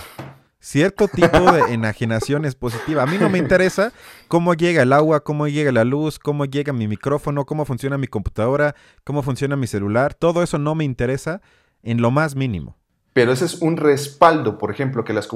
S1: Cierto tipo de enajenación es positiva. A mí no me interesa cómo llega el agua, cómo llega la luz, cómo llega mi micrófono, cómo funciona mi computadora, cómo funciona mi celular. Todo eso no me interesa en lo más mínimo.
S2: Pero ese es un respaldo, por ejemplo, que las,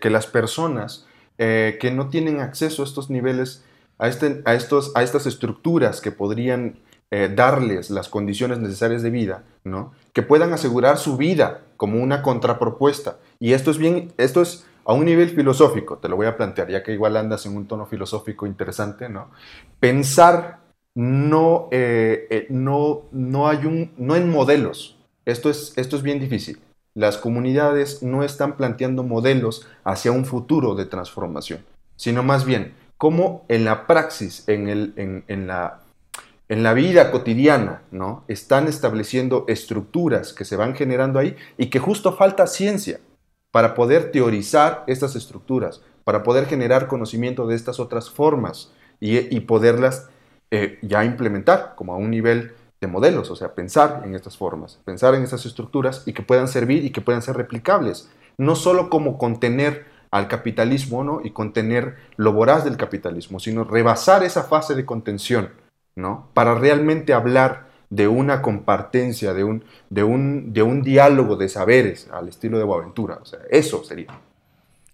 S2: que las personas eh, que no tienen acceso a estos niveles, a, este, a, estos, a estas estructuras que podrían eh, darles las condiciones necesarias de vida, ¿no? que puedan asegurar su vida como una contrapropuesta. Y esto es bien, esto es a un nivel filosófico, te lo voy a plantear, ya que igual andas en un tono filosófico interesante, ¿no? Pensar no, eh, no, no hay un, no en modelos. Esto es, esto es bien difícil las comunidades no están planteando modelos hacia un futuro de transformación, sino más bien cómo en la praxis, en, el, en, la, en la vida cotidiana, ¿no? están estableciendo estructuras que se van generando ahí y que justo falta ciencia para poder teorizar estas estructuras, para poder generar conocimiento de estas otras formas y, poderlas eh, ya implementar como a un nivel de modelos, o sea, pensar en estas formas, pensar en estas estructuras y que puedan servir y que puedan ser replicables, no solo como contener al capitalismo ¿no? y contener lo voraz del capitalismo, sino rebasar esa fase de contención, ¿no? Para realmente hablar de una compartencia, de un, de un, de un diálogo de saberes al estilo de Boaventura, o sea, eso sería.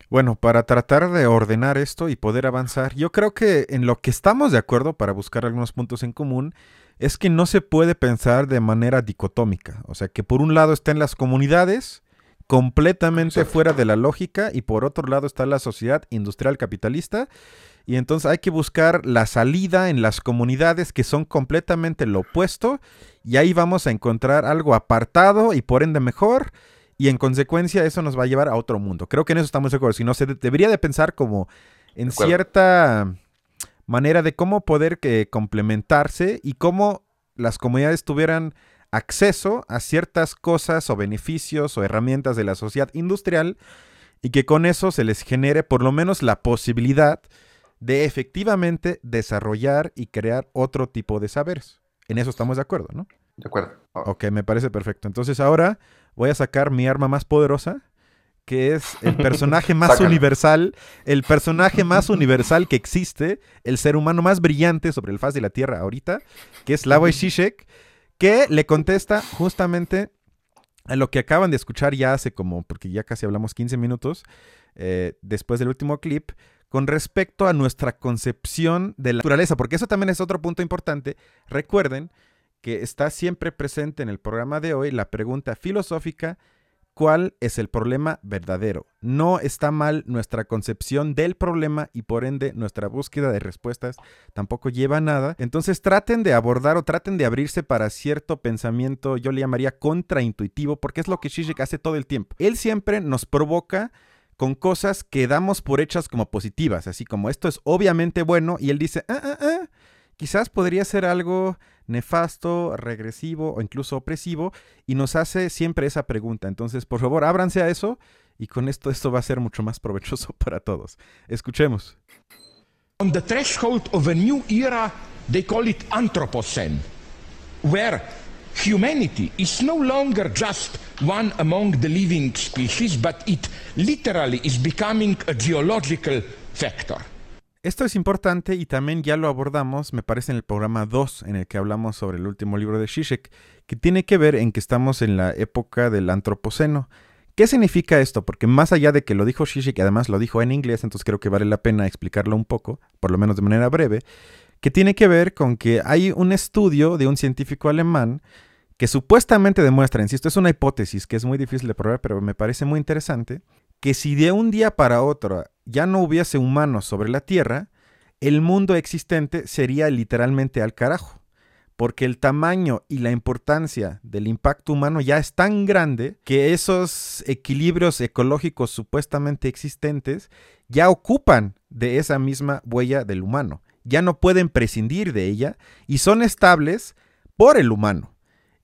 S1: Bueno, para tratar de ordenar esto y poder avanzar, yo creo que en lo que estamos de acuerdo para buscar algunos puntos en común es que no se puede pensar de manera dicotómica. O sea, que por un lado están las comunidades completamente fuera de la lógica y por otro lado está la sociedad industrial capitalista. Y entonces hay que buscar la salida en las comunidades que son completamente lo opuesto y ahí vamos a encontrar algo apartado y por ende mejor y en consecuencia eso nos va a llevar a otro mundo. Creo que en eso estamos de acuerdo. Si no, se debería de pensar como en cierta manera de cómo poder que complementarse y cómo las comunidades tuvieran acceso a ciertas cosas o beneficios o herramientas de la sociedad industrial y que con eso se les genere por lo menos la posibilidad de efectivamente desarrollar y crear otro tipo de saberes. En eso estamos de acuerdo, ¿no?
S2: De acuerdo.
S1: Ok, me parece perfecto. Entonces ahora voy a sacar mi arma más poderosa, que es el <laughs> personaje más universal, el personaje <laughs> más universal que existe, el ser humano más brillante sobre el faz de la Tierra ahorita, que es Slavoj Žižek, que le contesta justamente a lo que acaban de escuchar ya hace como, porque ya casi hablamos 15 minutos, eh, después del último clip, con respecto a nuestra concepción de la naturaleza, porque eso también es otro punto importante. Recuerden que está siempre presente en el programa de hoy la pregunta filosófica cuál es el problema verdadero. No está mal nuestra concepción del problema y por ende nuestra búsqueda de respuestas tampoco lleva a nada. Entonces traten de abordar o traten de abrirse para cierto pensamiento, yo le llamaría contraintuitivo, porque es lo que Zizek hace todo el tiempo. Él siempre nos provoca con cosas que damos por hechas como positivas, así como esto es obviamente bueno y él dice, ah, ah, ah, quizás podría ser algo nefasto, regresivo o incluso opresivo y nos hace siempre esa pregunta. Entonces, por favor, ábranse a eso y con esto esto va a ser mucho más provechoso <laughs> para todos. Escuchemos.
S4: On the threshold of a new era, they call it Anthropocene, where humanity is no longer just one among the living species, but it literally is becoming a geological factor.
S1: Esto es importante y también ya lo abordamos, me parece, en el programa 2, en el que hablamos sobre el último libro de Zizek, que tiene que ver en que estamos en la época del antropoceno. ¿Qué significa esto? Porque más allá de que lo dijo y además lo dijo en inglés, entonces creo que vale la pena explicarlo un poco, por lo menos de manera breve, que tiene que ver con que hay un estudio de un científico alemán que supuestamente demuestra, insisto, es una hipótesis que es muy difícil de probar, pero me parece muy interesante, que si de un día para otro ya no hubiese humanos sobre la Tierra, el mundo existente sería literalmente al carajo, porque el tamaño y la importancia del impacto humano ya es tan grande que esos equilibrios ecológicos supuestamente existentes ya ocupan de esa misma huella del humano, ya no pueden prescindir de ella y son estables por el humano.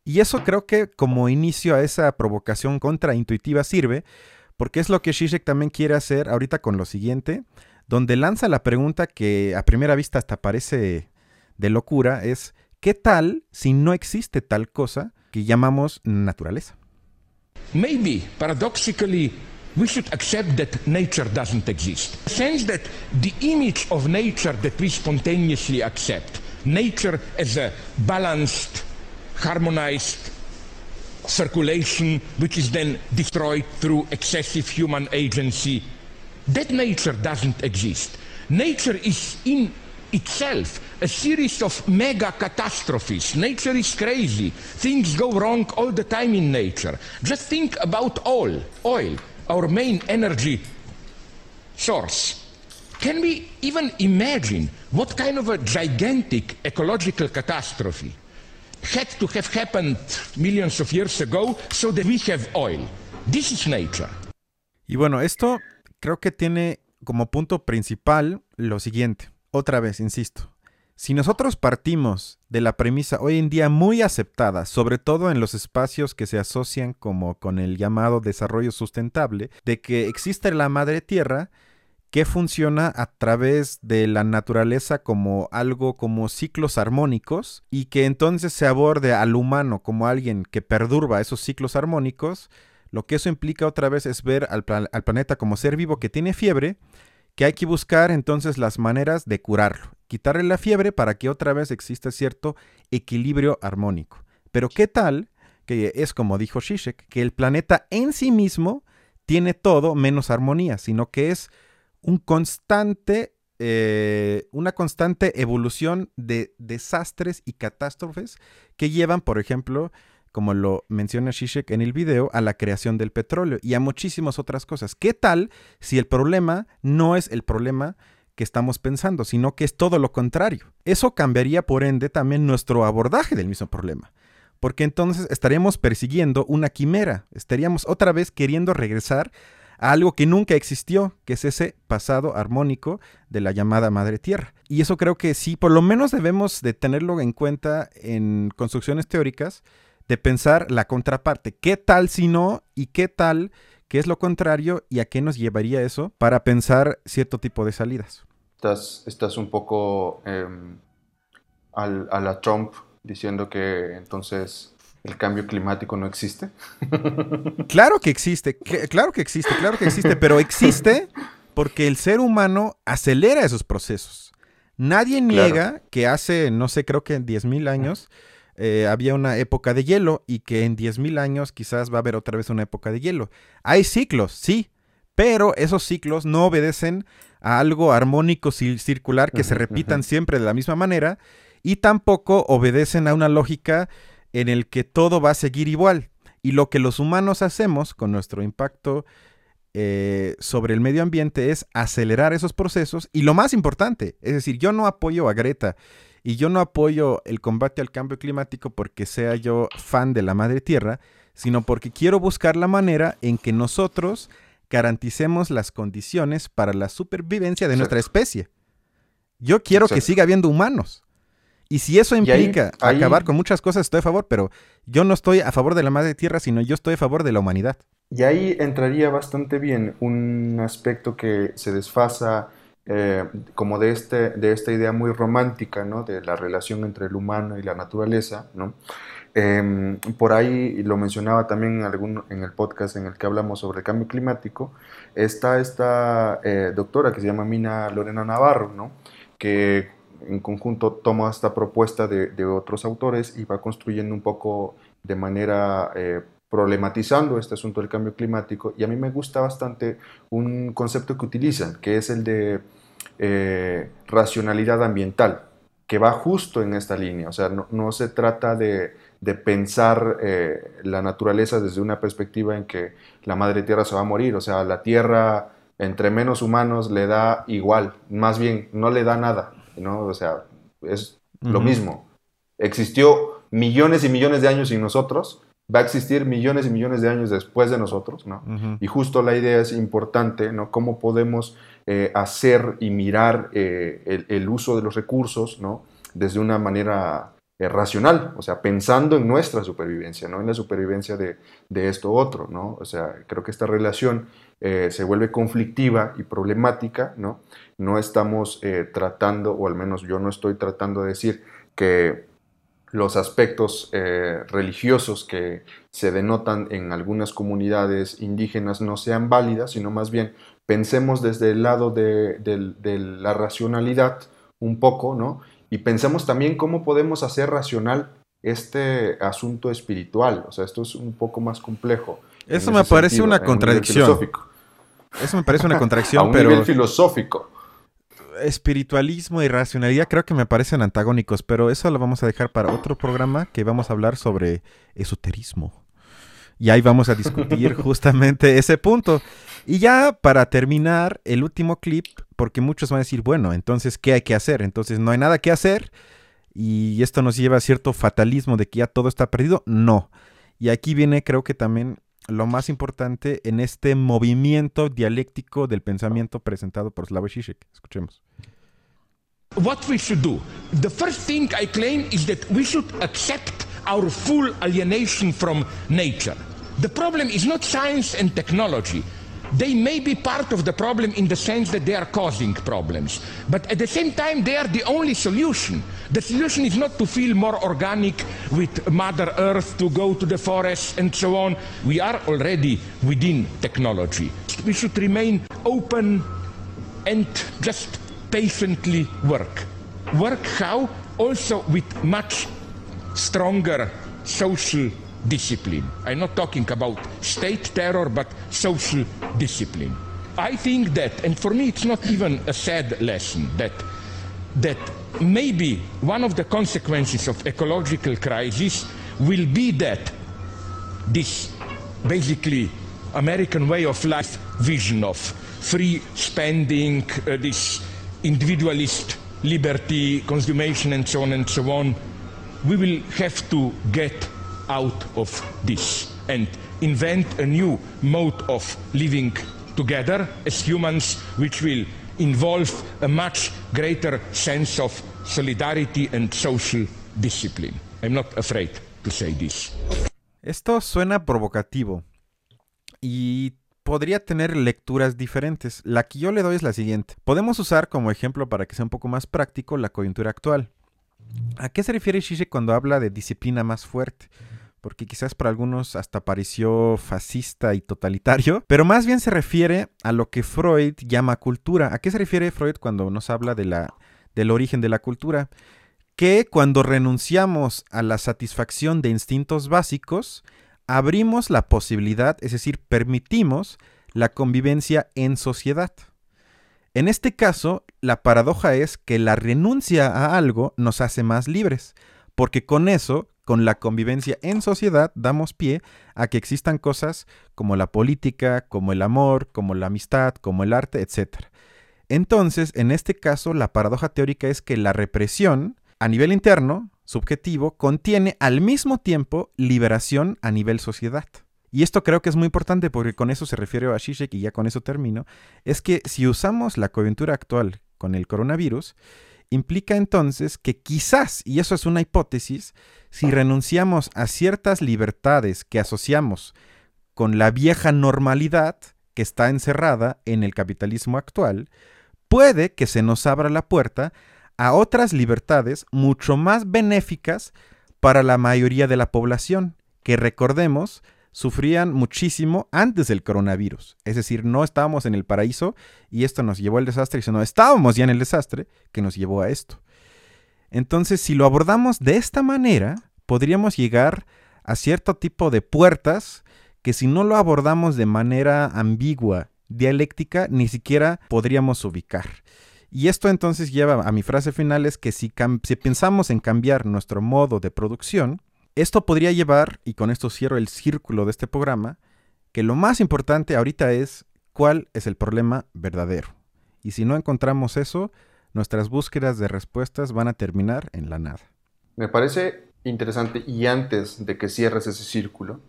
S1: Y eso creo que como inicio a esa provocación contraintuitiva sirve, porque es lo que Zizek también quiere hacer ahorita con lo siguiente, donde lanza la pregunta que a primera vista hasta parece de locura, es ¿qué tal si no existe tal cosa que llamamos naturaleza?
S4: Maybe, paradoxically, we should accept that nature doesn't exist. The sense that the image of nature that we spontaneously accept, nature as a balanced, harmonized circulation, which is then destroyed through excessive human agency, that nature doesn't exist. Nature is in itself a series of mega catastrophes. Nature is crazy. Things go wrong all the time in nature. Just think about oil. Oil, our main energy source. Can we even imagine what kind of a gigantic ecological catastrophe had to have happened millions of years ago so that we have oil? This is nature.
S1: Y bueno, esto creo que tiene como punto principal lo siguiente. Otra vez, insisto. Si nosotros partimos de la premisa hoy en día muy aceptada, sobre todo en los espacios que se asocian como con el llamado desarrollo sustentable, de que existe la madre tierra que funciona a través de la naturaleza como algo como ciclos armónicos y que entonces se aborde al humano como alguien que perdurba esos ciclos armónicos, lo que eso implica otra vez es ver al, al planeta como ser vivo que tiene fiebre, que hay que buscar entonces las maneras de curarlo, quitarle la fiebre para que otra vez exista cierto equilibrio armónico. Pero ¿qué tal? Que es como dijo Zizek, que el planeta en sí mismo tiene todo menos armonía, sino que es un constante, eh, una constante evolución de desastres y catástrofes que llevan, por ejemplo, como lo menciona Shishek en el video, a la creación del petróleo y a muchísimas otras cosas. ¿Qué tal si el problema no es el problema que estamos pensando, sino que es todo lo contrario? Eso cambiaría, por ende, también nuestro abordaje del mismo problema. Porque entonces estaríamos persiguiendo una quimera, estaríamos otra vez queriendo regresar a algo que nunca existió, que es ese pasado armónico de la llamada Madre Tierra. Y eso creo que sí, por lo menos debemos de tenerlo en cuenta en construcciones teóricas, de pensar la contraparte. ¿Qué tal si no? ¿Y qué tal? ¿Qué es lo contrario? ¿Y a qué nos llevaría eso para pensar cierto tipo de salidas?
S2: Estás, estás un poco em, a la Trump diciendo que entonces el cambio climático no existe. <laughs>
S1: Claro que existe, claro que existe, claro que existe, pero existe porque el ser humano acelera esos procesos. Nadie niega que hace, no sé, creo que en 10.000 años eh, había una época de hielo y que en 10.000 años quizás va a haber otra vez una época de hielo. Hay ciclos, sí, pero esos ciclos no obedecen a algo armónico circular que se repitan siempre de la misma manera y tampoco obedecen a una lógica en el que todo va a seguir igual. Y lo que los humanos hacemos con nuestro impacto eh, sobre el medio ambiente es acelerar esos procesos y lo más importante, es decir, yo no apoyo a Greta y yo no apoyo el combate al cambio climático porque sea yo fan de la madre tierra, sino porque quiero buscar la manera en que nosotros garanticemos las condiciones para la supervivencia de nuestra especie. Yo quiero que siga habiendo humanos. Y si eso implica acabar con muchas cosas, estoy a favor, pero yo no estoy a favor de la madre tierra, sino yo estoy a favor de la humanidad.
S2: Y ahí entraría bastante bien un aspecto que se desfasa eh, como de, este, de esta idea muy romántica, ¿no? De la relación entre el humano y la naturaleza, ¿no? Em, por ahí, lo mencionaba también en, algún, en el podcast en el que hablamos sobre el cambio climático, está esta eh, doctora que se llama Mina Lorena Navarro, ¿no? Que en conjunto toma esta propuesta de, de otros autores y va construyendo un poco de manera eh, problematizando este asunto del cambio climático. Y a mí me gusta bastante un concepto que utilizan, que es el de eh, racionalidad ambiental, que va justo en esta línea, o sea, no, se trata de, pensar eh, la naturaleza desde una perspectiva en que la madre tierra se va a morir, o sea, la tierra entre menos humanos le da igual, más bien no le da nada, ¿no? O sea, es lo mismo. Existió millones y millones de años sin nosotros, va a existir millones y millones de años después de nosotros, ¿no? Y justo la idea es importante, ¿no? Cómo podemos eh, hacer y mirar eh, el, uso de los recursos, ¿no? Desde una manera eh, racional, o sea, pensando en nuestra supervivencia, ¿no? En la supervivencia de, de esto otro, ¿no? O sea, creo que esta relación se vuelve conflictiva y problemática, ¿no? No estamos tratando, o al menos yo no estoy tratando de decir que los aspectos eh, religiosos que se denotan en algunas comunidades indígenas no sean válidas, sino más bien pensemos desde el lado de, la racionalidad un poco, ¿no? Y pensemos también cómo podemos hacer racional este asunto espiritual. O sea, esto es un poco más complejo.
S1: Eso me parece una contradicción. Eso me parece una contradicción,
S2: a un nivel filosófico
S1: espiritualismo y racionalidad creo que me parecen antagónicos, pero eso lo vamos a dejar para otro programa que vamos a hablar sobre esoterismo. Y ahí vamos a discutir <laughs> justamente ese punto. Y ya para terminar, el último clip, porque muchos van a decir, bueno, entonces, ¿qué hay que hacer? Entonces, no hay nada que hacer. Y esto nos lleva a cierto fatalismo de que ya todo está perdido. No. Y aquí viene, creo que también lo más importante en este movimiento dialéctico del pensamiento presentado por Slavoj Žižek. Escuchemos.
S4: What we should do. The first thing I claim is that we should accept our full alienation from nature. The problem is not science and technology. They may be part of the problem in the sense that they are causing problems. But at the same time, they are the only solution. The solution is not to feel more organic with Mother Earth, to go to the forest and so on. We are already within technology. We should remain open and just patiently work. Work how? Also with much stronger social discipline. I'm not talking about state terror, but social discipline. I think that, and for me it's not even a sad lesson, that, that maybe one of the consequences of ecological crisis will be that this basically American way of life vision of free spending, uh, this individualist liberty, consummation, and so on and so on, we will have to get out of this and invent a new mode of living together as humans, which will involve a much greater sense of solidarity and social discipline. I'm not afraid to say this.
S1: Esto suena provocativo y podría tener lecturas diferentes. La que yo le doy es la siguiente. Podemos usar como ejemplo para que sea un poco más práctico la coyuntura actual. ¿A qué se refiere Shishe cuando habla de disciplina más fuerte? porque quizás para algunos hasta pareció fascista y totalitario, <laughs> pero más bien se refiere a lo que Freud llama cultura. ¿A qué se refiere Freud cuando nos habla de la, del origen de la cultura? Que cuando renunciamos a la satisfacción de instintos básicos, abrimos la posibilidad, es decir, permitimos la convivencia en sociedad. En este caso, la paradoja es que la renuncia a algo nos hace más libres, porque con eso con la convivencia en sociedad damos pie a que existan cosas como la política, como el amor, como la amistad, como el arte, etc. Entonces, en este caso, la paradoja teórica es que la represión a nivel interno, subjetivo, contiene al mismo tiempo liberación a nivel sociedad. Y esto creo que es muy importante porque con eso se refiere a Zizek y ya con eso termino, es que si usamos la coyuntura actual con el coronavirus, implica entonces que quizás, y eso es una hipótesis, si renunciamos a ciertas libertades que asociamos con la vieja normalidad que está encerrada en el capitalismo actual, puede que se nos abra la puerta a otras libertades mucho más benéficas para la mayoría de la población, que recordemos, sufrían muchísimo antes del coronavirus. Es decir, no estábamos en el paraíso y esto nos llevó al desastre, sino estábamos ya en el desastre que nos llevó a esto. Entonces, si lo abordamos de esta manera, podríamos llegar a cierto tipo de puertas que si no lo abordamos de manera ambigua, dialéctica, ni siquiera podríamos ubicar. Y esto entonces lleva a mi frase final, es que si, si pensamos en cambiar nuestro modo de producción, esto podría llevar, y con esto cierro el círculo de este programa, que lo más importante ahorita es cuál es el problema verdadero. Y si no encontramos eso, nuestras búsquedas de respuestas van a terminar en la nada.
S2: Me parece interesante y antes de que cierres ese círculo,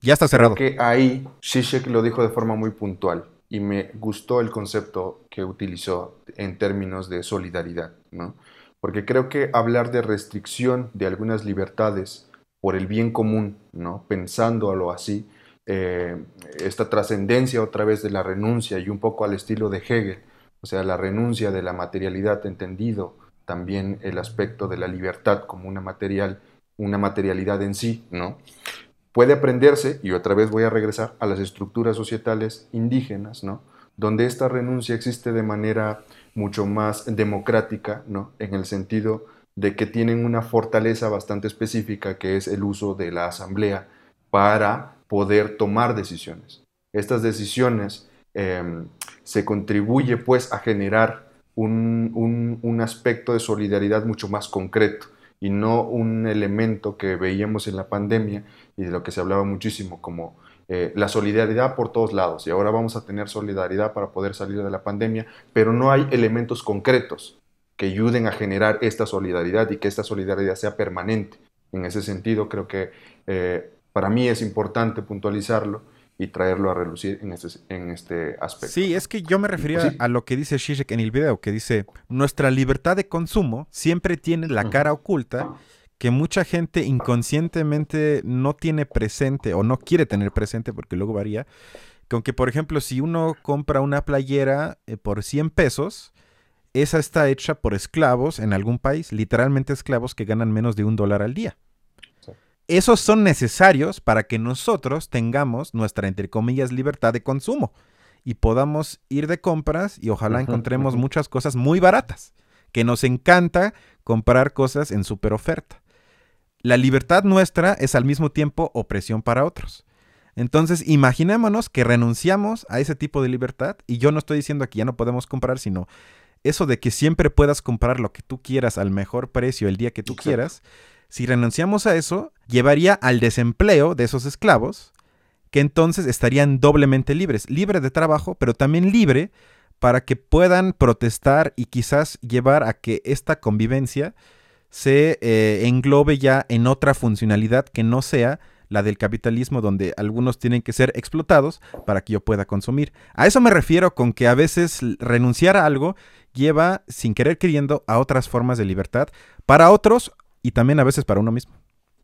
S1: ya está cerrado.
S2: Que ahí Zizek lo dijo de forma muy puntual y me gustó el concepto que utilizó en términos de solidaridad, ¿no? Porque creo que hablar de restricción de algunas libertades por el bien común, ¿no? pensándolo así, eh, esta trascendencia otra vez de la renuncia y un poco al estilo de Hegel, o sea, la renuncia de la materialidad entendido, también el aspecto de la libertad como una material una materialidad en sí, ¿no? Puede aprenderse, y otra vez voy a regresar a las estructuras societales indígenas, ¿no? Donde esta renuncia existe de manera mucho más democrática, ¿no? En el sentido de que tienen una fortaleza bastante específica que es el uso de la asamblea para poder tomar decisiones. Estas decisiones em, se contribuye pues a generar un, un, aspecto de solidaridad mucho más concreto y no un elemento que veíamos en la pandemia y de lo que se hablaba muchísimo como eh, la solidaridad por todos lados y ahora vamos a tener solidaridad para poder salir de la pandemia, pero no hay elementos concretos que ayuden a generar esta solidaridad y que esta solidaridad sea permanente. En ese sentido, creo que eh, para mí es importante puntualizarlo y traerlo a relucir en este, en este aspecto.
S1: Sí, es que yo me refería pues a lo que dice Zizek en el video, que dice, nuestra libertad de consumo siempre tiene la cara oculta que mucha gente inconscientemente no tiene presente o no quiere tener presente porque luego varía. Con que, por ejemplo, si uno compra una playera eh, por 100 pesos, esa está hecha por esclavos en algún país, literalmente esclavos que ganan menos de un dólar al día. Esos son necesarios para que nosotros tengamos nuestra, entre comillas, libertad de consumo y podamos ir de compras y ojalá encontremos muchas cosas muy baratas, que nos encanta comprar cosas en super oferta. La libertad nuestra es al mismo tiempo opresión para otros. Entonces, imaginémonos que renunciamos a ese tipo de libertad y yo no estoy diciendo que ya no podemos comprar, sino eso de que siempre puedas comprar lo que tú quieras al mejor precio el día que tú quieras, si renunciamos a eso, llevaría al desempleo de esos esclavos, que entonces estarían doblemente libres, libre de trabajo, pero también libre para que puedan protestar y quizás llevar a que esta convivencia se eh, englobe ya en otra funcionalidad que no sea la del capitalismo donde algunos tienen que ser explotados para que yo pueda consumir. A eso me refiero con que a veces renunciar a algo lleva, sin querer queriendo, a otras formas de libertad, para otros y también a veces para uno mismo.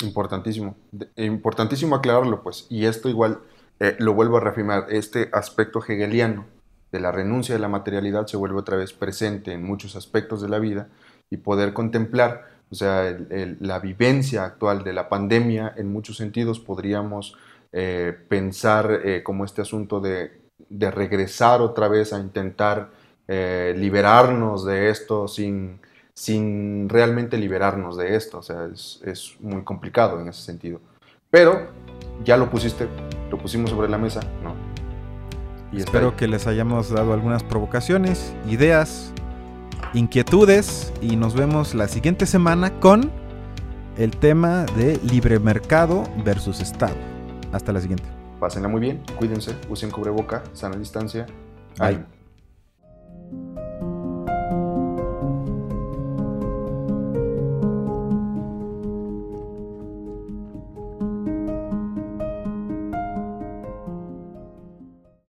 S2: Importantísimo, importantísimo aclararlo, pues, y esto igual eh, lo vuelvo a reafirmar, este aspecto hegeliano de la renuncia de la materialidad se vuelve otra vez presente en muchos aspectos de la vida y poder contemplar, o sea, la vivencia actual de la pandemia, en muchos sentidos podríamos eh, pensar eh, como este asunto de, de regresar otra vez a intentar eh, liberarnos de esto sin, sin realmente liberarnos de esto. O sea, es, muy complicado en ese sentido. Pero ya lo pusiste, lo pusimos sobre la mesa, ¿no?
S1: Y Espero que les hayamos dado algunas provocaciones, ideas, inquietudes y nos vemos la siguiente semana con el tema de libre mercado versus Estado. Hasta la siguiente.
S2: Pásenla muy bien, cuídense, usen cubreboca, sana distancia. Bye.